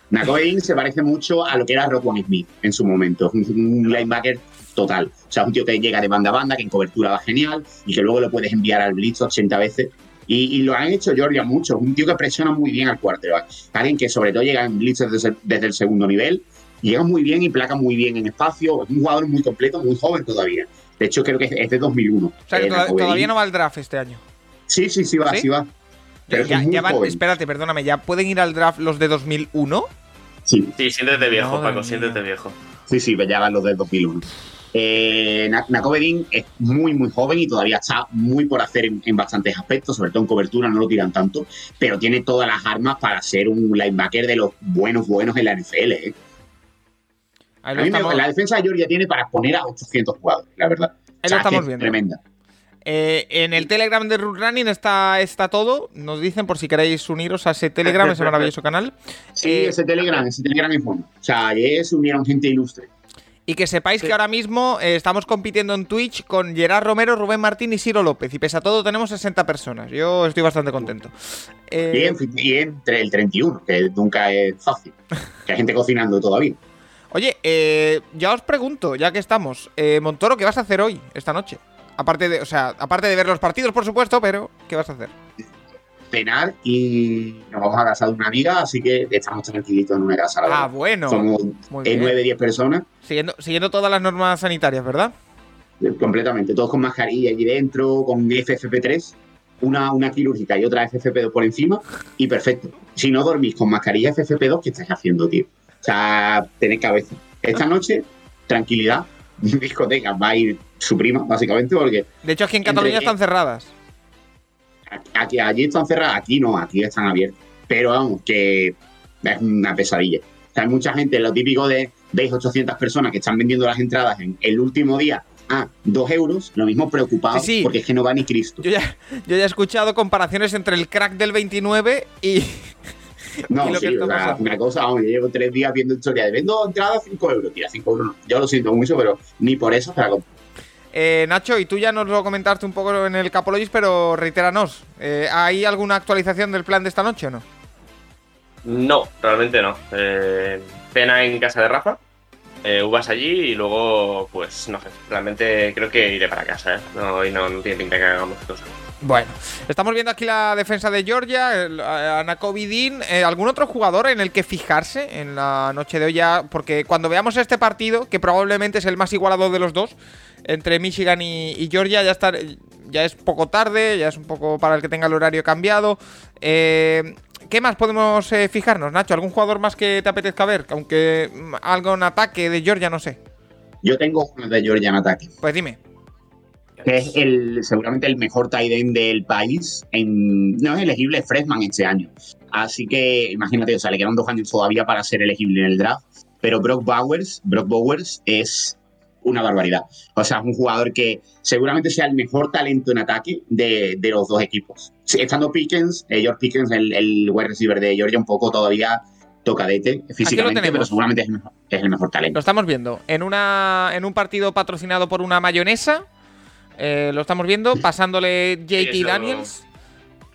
Nakobe se parece mucho a lo que era One Smith en su momento, un, un linebacker total. O sea, un tío que llega de banda a banda, que en cobertura va genial y que luego lo puedes enviar al blitz 80 veces y, lo han hecho Georgia mucho. Un tío que presiona muy bien al quarterback. Alguien que sobre todo llega en blitz desde, el segundo nivel. Llega muy bien y placa muy bien en espacio. Es un jugador muy completo, muy joven todavía. De hecho, creo que es de 2001. O sea, que todavía, no va al draft este año. Sí, sí, sí va, sí, va. Pero ya, van, espérate, perdóname, ¿ya pueden ir al draft los de 2001? Sí. Sí, siéntete viejo, Paco, siéntete viejo. Sí, sí, ya van los de 2001. Eh, es muy, muy joven y todavía está muy por hacer en, bastantes aspectos, sobre todo en cobertura, no lo tiran tanto, pero tiene todas las armas para ser un linebacker de los buenos, buenos en la NFL. ¿eh? la defensa de Georgia tiene para poner a 800 jugadores, la verdad. Ahí lo estamos viendo. Tremenda. Eh, en el Telegram de Root Running está, está todo. Nos dicen por si queréis uniros a ese Telegram, ese maravilloso canal. Sí, eh, ese Telegram, ese Telegram es bueno. O sea, ayer se unieron gente ilustre. Y que sepáis que ahora mismo eh, estamos compitiendo en Twitch con Gerard Romero, Rubén Martín y Ciro López. Y pese a todo tenemos 60 personas. Yo estoy bastante contento. Eh... Y, entre el 31, que nunca es fácil. Que hay gente cocinando todavía. Oye, eh, ya os pregunto, ya que estamos, eh, Montoro, ¿qué vas a hacer hoy, esta noche? Aparte de, o sea, aparte de ver los partidos, por supuesto, pero ¿qué vas a hacer? Cenar y nos vamos a casa de una amiga, así que estamos tranquilitos en una casa. Ah, bueno. Somos 9, 10 personas. Siguiendo, siguiendo todas las normas sanitarias, ¿verdad? Completamente, todos con mascarilla allí dentro, con FFP3, una, una quirúrgica y otra FFP2 por encima, y perfecto. Si no dormís con mascarilla FFP2, ¿qué estáis haciendo, tío? O sea, tenéis cabeza. Esta noche, tranquilidad, discoteca, va a ir su prima, básicamente, porque... De hecho, aquí en Cataluña están cerradas. Aquí, allí están cerradas, aquí no, aquí están abiertas. Pero vamos, que es una pesadilla. hay mucha gente, lo típico de, veis 800 personas que están vendiendo las entradas en el último día a 2 euros, lo mismo preocupado porque es que no va ni Cristo. Yo ya, yo ya he escuchado comparaciones entre el crack del 29 y, No, Y lo que sí, o sea, una cosa, vamos, yo llevo tres días viendo historia de vendo entrada a 5 euros, tira 5 euros. Yo lo siento mucho, pero ni por eso te la compro. Eh, Nacho, y tú ya nos lo comentaste un poco en el Capologis, pero reitéranos. Eh, ¿Hay alguna actualización del plan de esta noche o no? No, realmente no. Eh, pena en casa de Rafa. Eh, uvas allí y luego, pues no sé. Realmente creo que iré para casa, ¿eh? No, y no, no tiene pinta que hagamos cosas. Bueno, estamos viendo aquí la defensa de Georgia, el- a- Anakobi Dean. Eh, ¿Algún otro jugador en el que fijarse en la noche de hoy ya? Porque cuando veamos este partido, que probablemente es el más igualado de los dos, entre Michigan y, y Georgia, ya, está, ya es poco tarde, ya es un poco para el que tenga el horario cambiado. Eh, ¿Qué más podemos eh, fijarnos, Nacho? ¿Algún jugador más que te apetezca ver? Aunque mm, algo en ataque de Georgia, no sé. Yo tengo uno de Georgia en ataque, Pues dime. Que es el seguramente el mejor tight end del país. En, no es elegible freshman este año. Así que imagínate, o sea, le quedan dos años todavía para ser elegible en el draft. Pero Brock Bowers, Brock Bowers es una barbaridad. O sea, es un jugador que seguramente sea el mejor talento en ataque de, de los dos equipos. Estando Pickens, eh, George Pickens, el, el wide receiver de Georgia, un poco todavía tocadete físicamente, pero seguramente es el mejor, es el mejor Lo talento. estamos viendo. En, una, en un partido patrocinado por una mayonesa. Eh, lo estamos viendo. Pasándole JT eso- Daniels.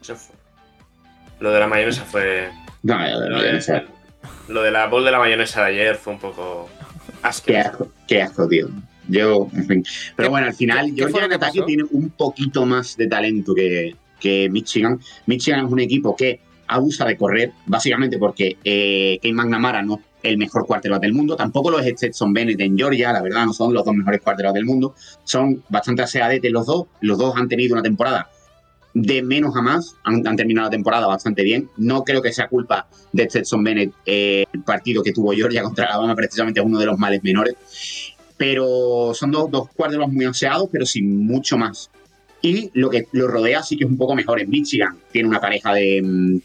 Eso fue- Lo de la mayonesa fue. No, Lo de, sea, lo de la bol de la mayonesa de ayer fue un poco. Qué asqueroso. asco, qué asco, tío. Yo, en fin. Pero ¿Qué- bueno, al final, lo en que ataque tiene un poquito más de talento que, que Michigan. Michigan es un equipo que abusa de correr, básicamente porque eh, Kane McNamara no el mejor quarterback del mundo. Tampoco lo es Stetson Bennett en Georgia, la verdad, no son los dos mejores quarterbacks del mundo. Son bastante aseadetes los dos. Los dos han tenido una temporada de menos a más. Han, terminado la temporada bastante bien. No creo que sea culpa de Stetson Bennett eh, el partido que tuvo Georgia contra Alabama, precisamente es uno de los males menores. Pero son dos, dos quarterbacks muy aseados, pero sin mucho más. Y lo que lo rodea sí que es un poco mejor. En Michigan tiene una pareja de, mm,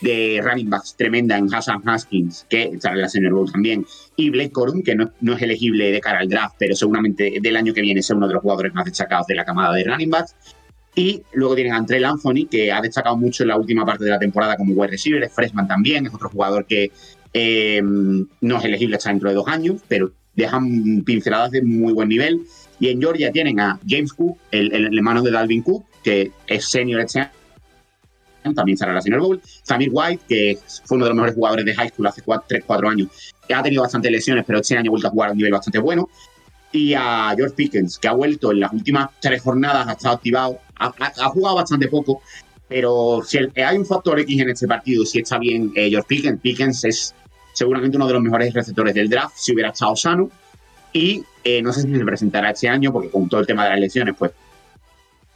de running backs tremenda en Hassan Haskins, que está en la Senior Bowl también, y Blake Corum, que no, no es elegible de cara al draft, pero seguramente del año que viene es uno de los jugadores más destacados de la camada de running backs. Y luego tienen a Antrell Anthony, que ha destacado mucho en la última parte de la temporada como wide receiver, es freshman también, es otro jugador que eh, no es elegible hasta dentro de dos años, pero dejan pinceladas de muy buen nivel. Y en Georgia tienen a James Cook, el, el hermano de Dalvin Cook, que es senior este también en la Senior Bowl. Samir White, que fue uno de los mejores jugadores de high school hace 3-4 años, que ha tenido bastantes lesiones, pero este año ha vuelto a jugar a un nivel bastante bueno. Y a George Pickens, que ha vuelto en las últimas tres jornadas, ha estado activado, ha, jugado bastante poco, pero si el- hay un factor X en este partido, si está bien eh, George Pickens, Pickens es seguramente uno de los mejores receptores del draft, si hubiera estado sano. Y eh, no sé si se presentará este año, porque con todo el tema de las lesiones, pues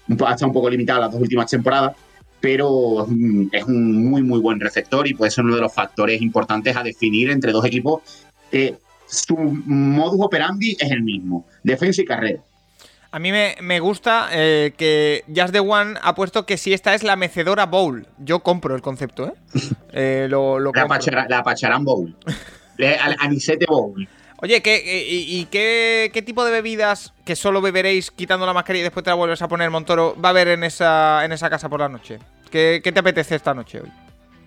ha estado un poco limitado las dos últimas temporadas, pero mm, es un muy, muy buen receptor y puede ser uno de los factores importantes a definir entre dos equipos que su modus operandi es el mismo, defensa y carrera. A mí me, me gusta eh, que Just the One ha puesto que si esta es la mecedora bowl. Yo compro el concepto, ¿eh? Eh, lo, lo La, compro. Pachara- la Pacharán Bowl, Anisete Bowl. Oye, ¿qué, eh, y, y qué, qué tipo de bebidas que solo beberéis quitando la mascarilla y después te la vuelves a poner, Montoro, va a haber en esa, en esa casa por la noche? ¿Qué, qué te apetece esta noche hoy?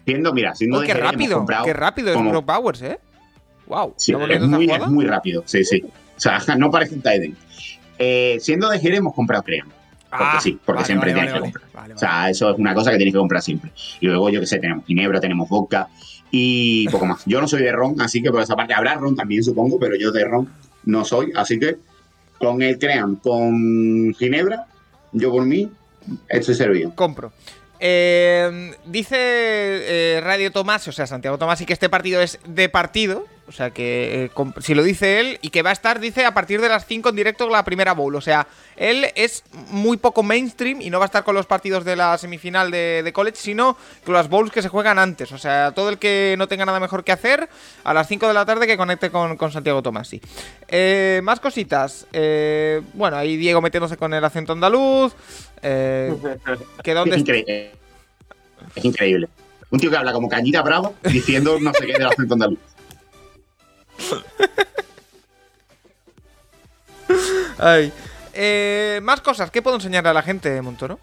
Siendo, mira, siendo Uy, de qué rápido, comprado qué rápido es como- Bowers, ¿eh? Wow, Sí, ¿estamos es muy, es muy rápido, sí, sí. O sea, no parece un Tiden. Eh, siendo de Jerez hemos comprado Cream. Porque Ah, sí, porque vale, siempre vale, tienes vale, que comprar. O sea, eso es una cosa que tienes que comprar siempre. Y luego, yo qué sé, tenemos ginebra, tenemos vodka y poco más. Yo no soy de ron, así que por esa parte habrá ron también, supongo, pero yo de ron no soy. Así que con el Cream, con ginebra, yo por mí estoy servido. Compro. Eh, dice eh, Radio Tomás, o sea, Santiago Tomás, y que este partido es de partido. O sea, que eh, si lo dice él, y que va a estar, dice, a partir de las 5 en directo la primera bowl. O sea, él es muy poco mainstream y no va a estar con los partidos de la semifinal de, de college, sino con las bowls que se juegan antes. O sea, todo el que no tenga nada mejor que hacer, a las 5 de la tarde que conecte con, Santiago Tomás, sí. Eh, más cositas. Eh, bueno, ahí Diego metiéndose con el acento andaluz. Eh, que Es, dónde increíble. es increíble. Un tío que habla como cañita bravo diciendo no sé qué del acento andaluz. Ay. Eh, más cosas, ¿qué puedo enseñarle a la gente, Montoro?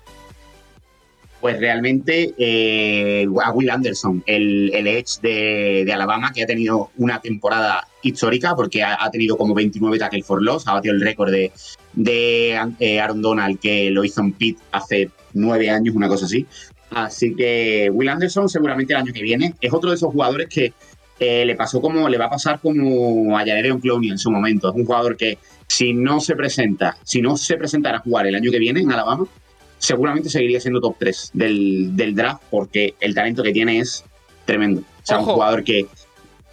Pues realmente eh, a Will Anderson, el, el Edge de, Alabama, que ha tenido una temporada histórica porque ha, ha tenido como 29 tackles for loss, ha batido el récord de, de eh, Aaron Donald que lo hizo en Pitt hace nueve años, una cosa así. Así que Will Anderson seguramente el año que viene es otro de esos jugadores que eh, le pasó como le va a pasar como a Jadeveon Clowney en su momento. Es un jugador que si no se presenta, si no se presentara a jugar el año que viene en Alabama, seguramente seguiría siendo top 3 del, del draft porque el talento que tiene es tremendo. O sea, Ojo. un jugador que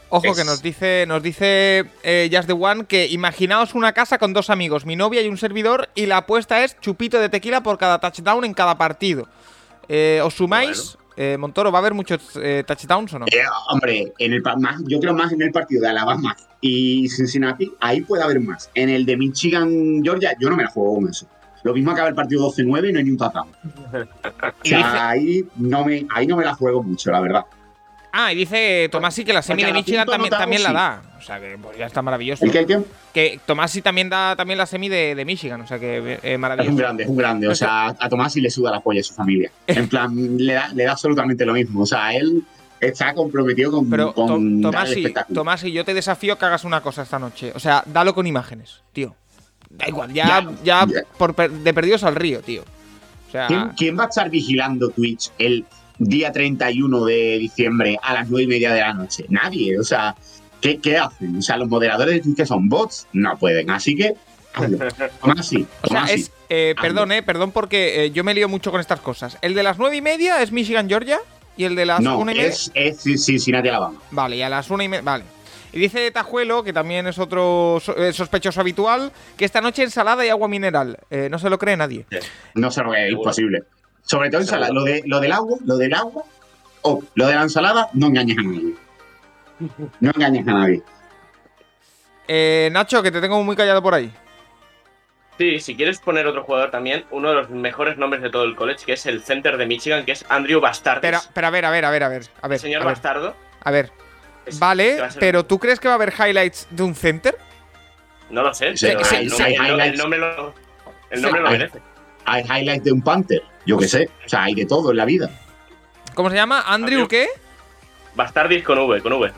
Ojo Es- que nos dice, nos dice eh, Just the One que imaginaos una casa con dos amigos, mi novia y un servidor, y la apuesta es chupito de tequila por cada touchdown en cada partido. Eh, ¿Os sumáis? Eh, Montoro, ¿va a haber muchos eh, touchdowns o no? Eh, hombre, en el, más, yo creo más en el partido de Alabama y Cincinnati, ahí puede haber más. En el de Michigan, Georgia, yo no me la juego con eso. Lo mismo acaba el partido 12-9 y no hay ni un touchdown. O sea, ahí, no me, ahí no me la juego mucho, la verdad. Ah, y dice Tomasi que la semi de Michigan también, la da. O sea que pues, ya está maravilloso. ¿El que, el que? Tomasi también da también la semi de, de Michigan, o sea que eh, Es un maravilloso. grande, es un grande. O sea, a Tomás sí le suda la polla a su familia. En plan, le da, le da absolutamente lo mismo. O sea, él está comprometido con, Pero con Tom- el Tomasi, espectáculo. Tomasi, yo te desafío que hagas una cosa esta noche. O sea, dalo con imágenes, tío. Da igual, ya, Ya, ya, ya. por de perdidos al río, tío. O sea, ¿Quién, quién va a estar vigilando Twitch el día 31 de diciembre a las 9 y media de la noche? Nadie. O sea, ¿qué, qué hacen? O sea, los moderadores de Twitch que son bots no pueden. Así que, hazlo. Tomás sí. o sea es. eh, perdón, eh, perdón porque eh, yo me lío mucho con estas cosas. El de las nueve y media es Michigan, Georgia. Y el de las No, una y media. es, es Cincinnati, Alabama. Vale, y a las una y media. Vale. Y dice Tajuelo, que también es otro eh, sospechoso habitual, que esta noche ensalada y agua mineral. Eh, no se lo cree nadie. No sé lo Seguro. imposible. Sobre todo ensalada. Lo, de, lo del agua, lo del agua, o lo de la ensalada, no engañes a nadie. No engañes a nadie. Eh, Nacho, que te tengo muy callado por ahí. Sí, si quieres poner otro jugador también, uno de los mejores nombres de todo el college, que es el center de Michigan, que es Andrew Bastardis. Pero, pero a ver, a ver, a ver, a ver. A ver, el señor a ver, Bastardo. a ver. es- Vale, va a ser- pero ¿tú crees que va a haber highlights de un center? No lo sé, Sí, pero sí, el, sí, nombre- hay el no- highlights. el nombre lo, el Sí. nombre lo merece. Hay highlights de un Panther, yo qué sé. O sea, hay de todo en la vida. ¿Cómo se llama? ¿Andrew Andrew. qué? Bastardis con V, con V.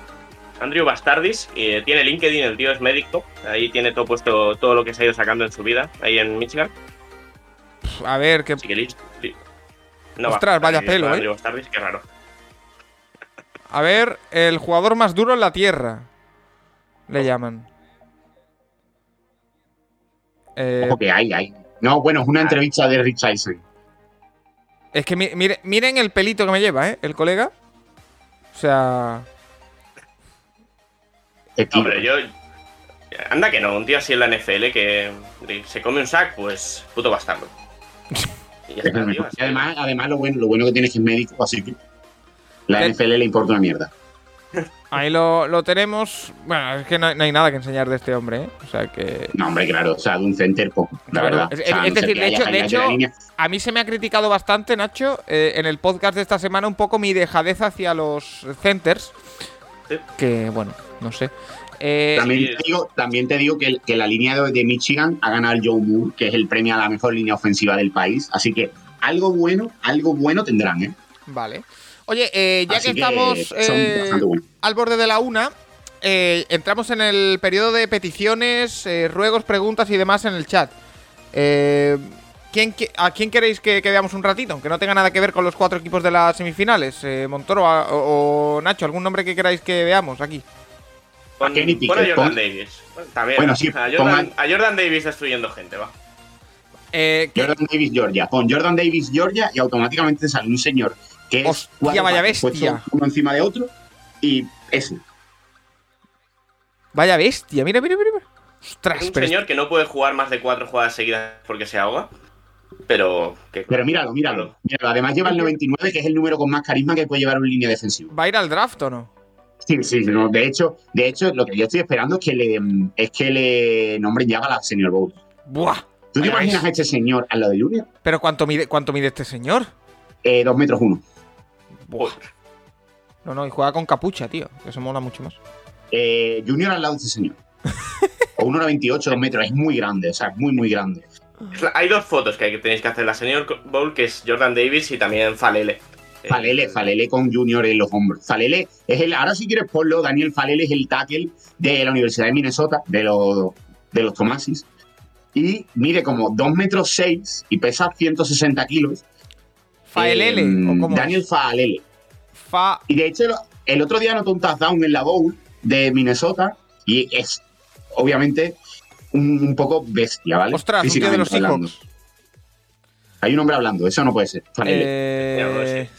Andrew Bastardis, eh, tiene LinkedIn, el tío es médico, ahí tiene todo puesto, todo lo que se ha ido sacando en su vida, ahí en Michigan. A ver, Así que listo. No, Ostras, vaya pelo, ¿eh? Andrew Bastardis, qué raro. A ver, el jugador más duro en la tierra. Le llaman. Eh, Ojo que hay, hay. No, bueno, es una entrevista de Rich Eisen. es que mi- mire- miren el pelito que me lleva, ¿eh? El colega. O sea. Hombre, yo. Anda que no, un tío así en la NFL que se come un sack, pues puto bastardo. Y está, tío, además, además lo, bueno, lo bueno que tiene es que es médico, así que la ¿Qué? NFL le importa una mierda. Ahí lo, lo tenemos. Bueno, es que no, hay- no hay nada que enseñar de este hombre, ¿eh? O sea que. No, hombre, claro, o sea, de un center poco, la Claro, verdad. es- O sea, es a no ser decir, de hecho- de hecho-. A mí se me ha criticado bastante, Nacho, eh, en el podcast de esta semana un poco mi dejadez hacia los centers. Sí. Que, bueno, no sé. Eh, También te digo, también te digo que, que la línea de, de Michigan ha ganado el Joe Moore, que es el premio a la mejor línea ofensiva del país. Así que algo bueno, algo bueno tendrán, ¿eh? Vale. Oye, eh, ya Así que estamos eh, al borde de la una, eh, entramos en el periodo de peticiones, eh, ruegos, preguntas y demás en el chat. Eh, ¿quién, qui- ¿A quién queréis que, que veamos un ratito? Aunque no tenga nada que ver con los cuatro equipos de las semifinales. Eh, Montoro a- o, o Nacho, ¿algún nombre que queráis que veamos aquí? Pon, a Kenny Pickett, Jordan pon- Davis. También. Bueno, sí, a, Jordan, a Jordan Davis destruyendo gente, va. Eh, ¿qué- Jordan Davis, Georgia. Pon Jordan Davis, Georgia y automáticamente te sale un señor que es Hostia, cuatro vaya bestia. puestos uno encima de otro y ese. Vaya bestia, mira, mira, mira. mira. Ostras, un pero señor que no puede jugar más de cuatro jugadas seguidas porque se ahoga. Pero que Pero míralo, míralo. míralo. Además lleva el 99, que es el número con más carisma que puede llevar una línea defensiva. ¿va a ir al draft o no? Sí, sí, no, de hecho, de hecho, lo que yo estoy esperando es que le, es que le nombren ya a la Senior Bowl. Buah. ¿Tú te imaginas a este señor al lado de Junior? Pero ¿cuánto mide, cuánto mide este señor? Eh, dos metros uno. Buah. No, no, y juega con capucha, tío. Que eso mola mucho más. Eh, junior al lado de este señor. O 1,98, dos metros. Es muy grande, o sea, es muy, muy grande. Hay dos fotos que, hay que tenéis que hacer. La Senior Bowl, que es Jordan Davis y también Falele. Falele, Eh, Falele con Junior en los hombros. Falele es el, ahora si quieres ponlo, Daniel Falele es el tackle de la Universidad de Minnesota, de los, de los Tomasis. Y mide como 2 metros 6 y pesa 160 kilos. ¿Faelele? Eh, ¿O cómo? Daniel Falele. Fa. Y de hecho, el, otro día anotó un touchdown en la Bowl de Minnesota y es, obviamente, un, un poco bestia, ¿vale? Ostras, un tío de los. Seahawks. Hay un hombre hablando, eso no puede ser. Falele. Eh,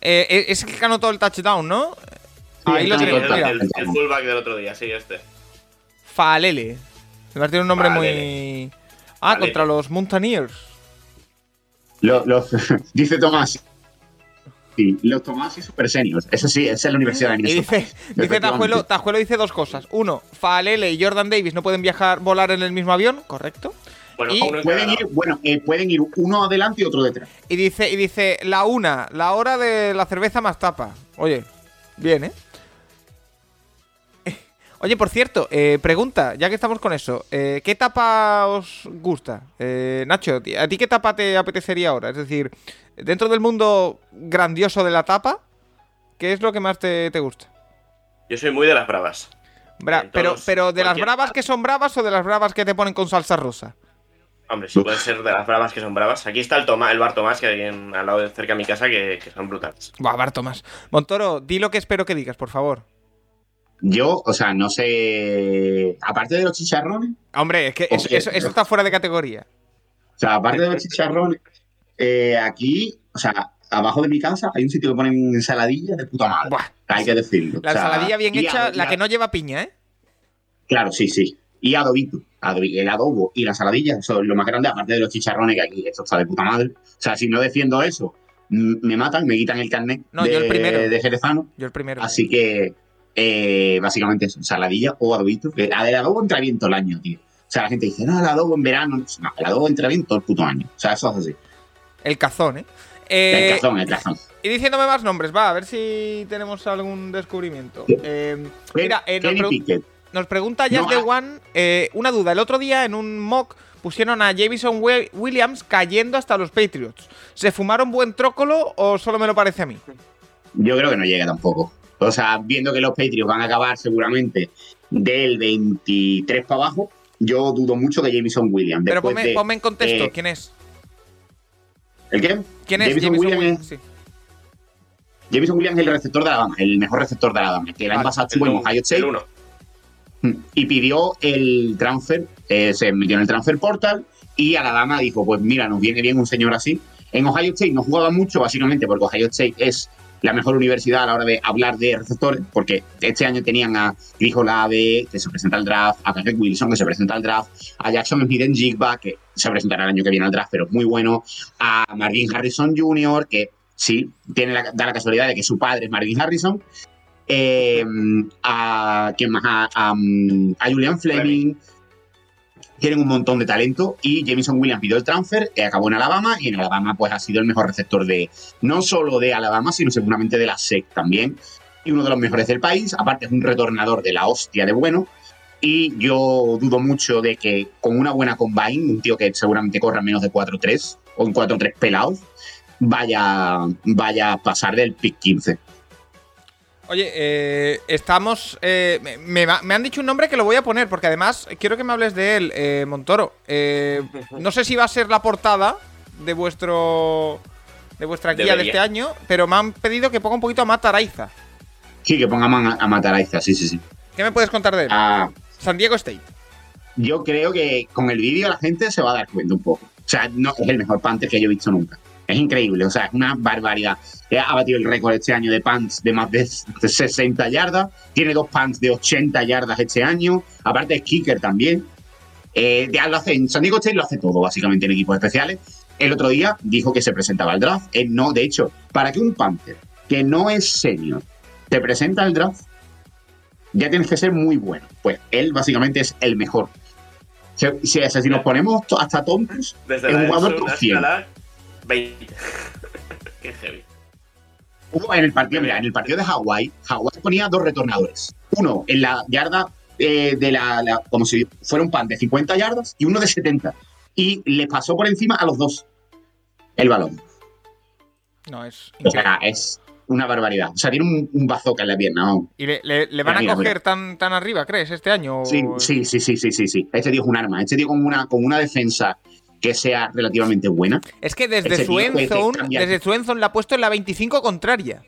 eh, es el que anotó el touchdown, ¿no? Ahí el lo tenemos, el, fullback del otro día, sí, este. Falele. Se va a tener un nombre muy. Ah, Falele. contra los Mountaineers. Lo- los- dice Tomás. Sí, los Tomás y Super Seniors. Eso sí, esa es la Universidad de Y Minnesota. dice, dice Efectivamente. Tajuelo, Tajuelo dice dos cosas. Uno, Falele y Jordan Davis no pueden viajar, volar en el mismo avión, correcto. Bueno, Y Pueden ir, bueno, eh, pueden ir uno adelante y otro detrás. Y dice, y dice, la una, la hora de la cerveza más tapa. Oye, bien, ¿eh? Oye, por cierto, eh, pregunta, ya que estamos con eso, eh, ¿qué tapa os gusta? Eh, Nacho, ¿ti- ¿a ti qué tapa te apetecería ahora? Es decir, dentro del mundo grandioso de la tapa, ¿qué es lo que más te, te gusta? Yo soy muy de las bravas. Bra- pero, pero de las bravas que son bravas o de las bravas que te ponen con salsa rosa. Hombre, sí puede ser de las bravas que son bravas. Aquí está el, Toma, el bar Tomás, que hay en- al lado de cerca de mi casa, que, que son brutales. Buah, Bart Tomás. Montoro, di lo que espero que digas, por favor. Yo, o sea, no sé. Aparte de los chicharrones, Hombre, es que eso, Oye, eso- eso está fuera de categoría. o sea, aparte de los chicharrones, eh, aquí, o sea, abajo de mi casa hay un sitio que ponen ensaladilla de puta madre. Buah. Hay que decirlo. La O sea, ensaladilla bien hecha, la que no lleva piña, ¿eh? Claro, sí, sí. Y adobito. Adobi- El adobo y la ensaladilla son lo más grande, aparte de los chicharrones, que aquí esto está de puta madre. O sea, si no defiendo eso, me matan, me quitan el carnet No, de, yo el primero. de jerezano. Yo el primero. Así que, eh, básicamente eso, ensaladilla o adobito. Que el adobo entra bien todo el año, tío. O sea, la gente dice, no, el adobo en verano. No, el adobo entra bien todo el puto año. O sea, eso es así. El cazón, ¿eh? El Eh, cazón, el cazón. y diciéndome más nombres, va, a ver si tenemos algún descubrimiento. Sí. Eh, mira, nos, pregunta Jazz No, de ah. One una duda. El otro día en un mock pusieron a Jameson Wi- Williams cayendo hasta los Patriots. ¿Se fumaron buen trócolo o solo me lo parece a mí? Yo creo que no llega tampoco. O sea, viendo que los Patriots van a acabar seguramente del 23 para abajo, yo dudo mucho de Jameson Williams. Pero ponme, de- ponme en contexto, eh, ¿quién es? ¿El qué? ¿Quién es Jameson Jameson Williams Williams? es- Sí. Jameson Williams es el receptor de Alabama, el mejor receptor de Alabama, que el año pasado estuvo en Ohio State el uno. y pidió el transfer, eh, se metió en el transfer portal y Alabama dijo, pues mira, nos viene bien un señor así. En Ohio State no jugaba mucho, básicamente porque Ohio State es la mejor universidad a la hora de hablar de receptores, porque este año tenían a Grijo Lave, que se presenta al draft, a Patrick Wilson, que se presenta al draft, a Jackson Smith en Jigba, que se presentará el año que viene al draft, pero muy bueno, a Marvin Harrison Jr., que sí, tiene da la casualidad de que su padre es Marvin Harrison, eh, a, ¿quién más? A, a, a Julian Fleming. Tienen un montón de talento y Jameson Williams pidió el transfer, eh, acabó en Alabama y en Alabama pues ha sido el mejor receptor de no solo de Alabama, sino seguramente de la SEC también y uno de los mejores del país. Aparte es un retornador de la hostia de bueno y yo dudo mucho de que con una buena combine, un tío que seguramente corra en menos de 4-3 o en 4-3 pelados, vaya, vaya a pasar del pick 15. Oye, eh, estamos. eh, me, han dicho un nombre que lo voy a poner, porque además quiero que me hables de él, eh, Montoro. Eh, no sé si va a ser la portada de vuestro. de vuestra guía de este año, pero me han pedido que ponga un poquito a Matt Araiza. Sí, que ponga a, a matar a Iza, sí, sí, sí. ¿Qué me puedes contar de él? Ah, San Diego State. yo creo que con el vídeo la gente se va a dar cuenta un poco. O sea, no es el mejor Panther que yo he visto nunca. Es increíble, o sea, es una barbaridad. Eh, Ha batido el récord este año de punts de más de de 60 yardas. Tiene dos punts de 80 yardas este año. Aparte es kicker también. Eh, ya lo hace, en San Diego State lo hace todo, básicamente, en equipos especiales. El otro día dijo que se presentaba al draft. Él no, de hecho, para que un Panther que no es senior te presenta al draft, ya tienes que ser muy bueno. Pues él básicamente es el mejor. Si, si, si nos ponemos hasta Desde Es un jugador una 100. escala 20. Qué heavy. hubo en el partido, mira, en el partido de Hawái, Hawái ponía dos retornadores. Uno en la yarda eh, de la, la- como si fuera un pan de 50 yardas y uno de 70. y le pasó por encima a los dos el balón. No, es. O sea, es una barbaridad. O sea, tiene un, un bazooka en la pierna. ¿no? ¿Y le, le- le van a Mira, coger mira. Tan, tan arriba, crees, este año? Sí, sí, sí, sí, sí, sí. Este tío es un arma. Este tío con una, con una defensa que sea relativamente buena. Es que desde su Enzone, desde su Enzone la ha puesto en la 25 contraria.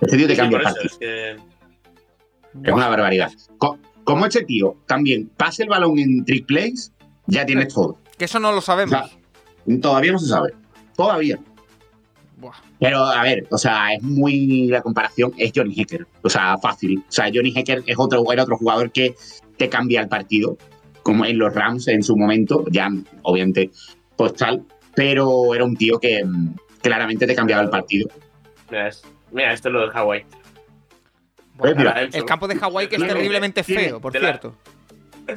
Este tío te Sí, cambia el es que Es una barbaridad. Co- Como este tío también pase el balón en trick plays, ya tienes todo. Que eso no lo O sabemos. sea, todavía no se sabe. Todavía. Buah. Pero, a ver, o sea, es muy. La comparación es Johnny Hecker. O sea, fácil. O sea, Johnny Hecker es otro, era otro jugador que te cambia el partido. Como en los Rams en su momento, ya obviamente postal. Pero era un tío que mm, claramente te cambiaba el partido. Mira, es- mira, esto es lo del Hawaii. Bueno, mira, A la Enson. el campo de Hawái que es terriblemente tiene- feo, por de la- cierto.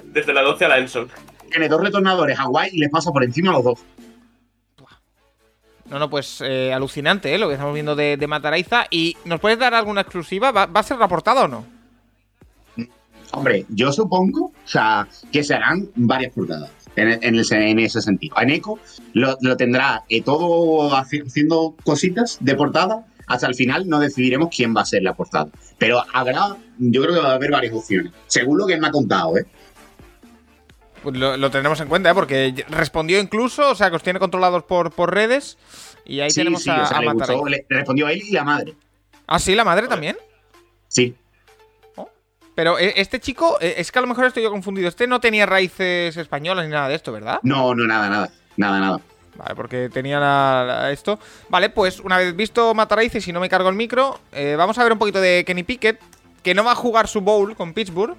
Desde la 12 a la Enson. Tiene dos retornadores White y les pasa por encima a los dos. No, no, pues eh, alucinante, ¿eh? Lo que estamos viendo de, de Mataraiza. ¿Y nos puedes dar alguna exclusiva? ¿Va, va a ser reportada o no? Hombre, yo supongo, o sea, que se harán varias portadas en, en ese, en ese sentido. Eneco lo, lo tendrá eh, todo haci- haciendo cositas de portada. Hasta el final no decidiremos quién va a ser la portada. Pero habrá, yo creo que va a haber varias opciones. Según lo que él me ha contado, ¿eh? Pues lo, lo tendremos en cuenta, ¿eh? Porque respondió incluso, o sea, que os tiene controlados por, por redes. Y ahí sí, tenemos sí, a, o sea, a le, Mataraiza. gustó, le- le respondió a él y la madre. Ah, sí, la madre también. Sí. Pero eh, este chico, eh, es que a lo mejor estoy yo confundido. Este no tenía raíces españolas ni nada de esto, ¿verdad? No, no, nada, nada. Nada, nada. Vale, porque tenía la- la- esto. Vale, pues una vez visto Mataraiz y si no me cargo el micro, eh, vamos a ver un poquito de Kenny Pickett, que no va a jugar su bowl con Pittsburgh.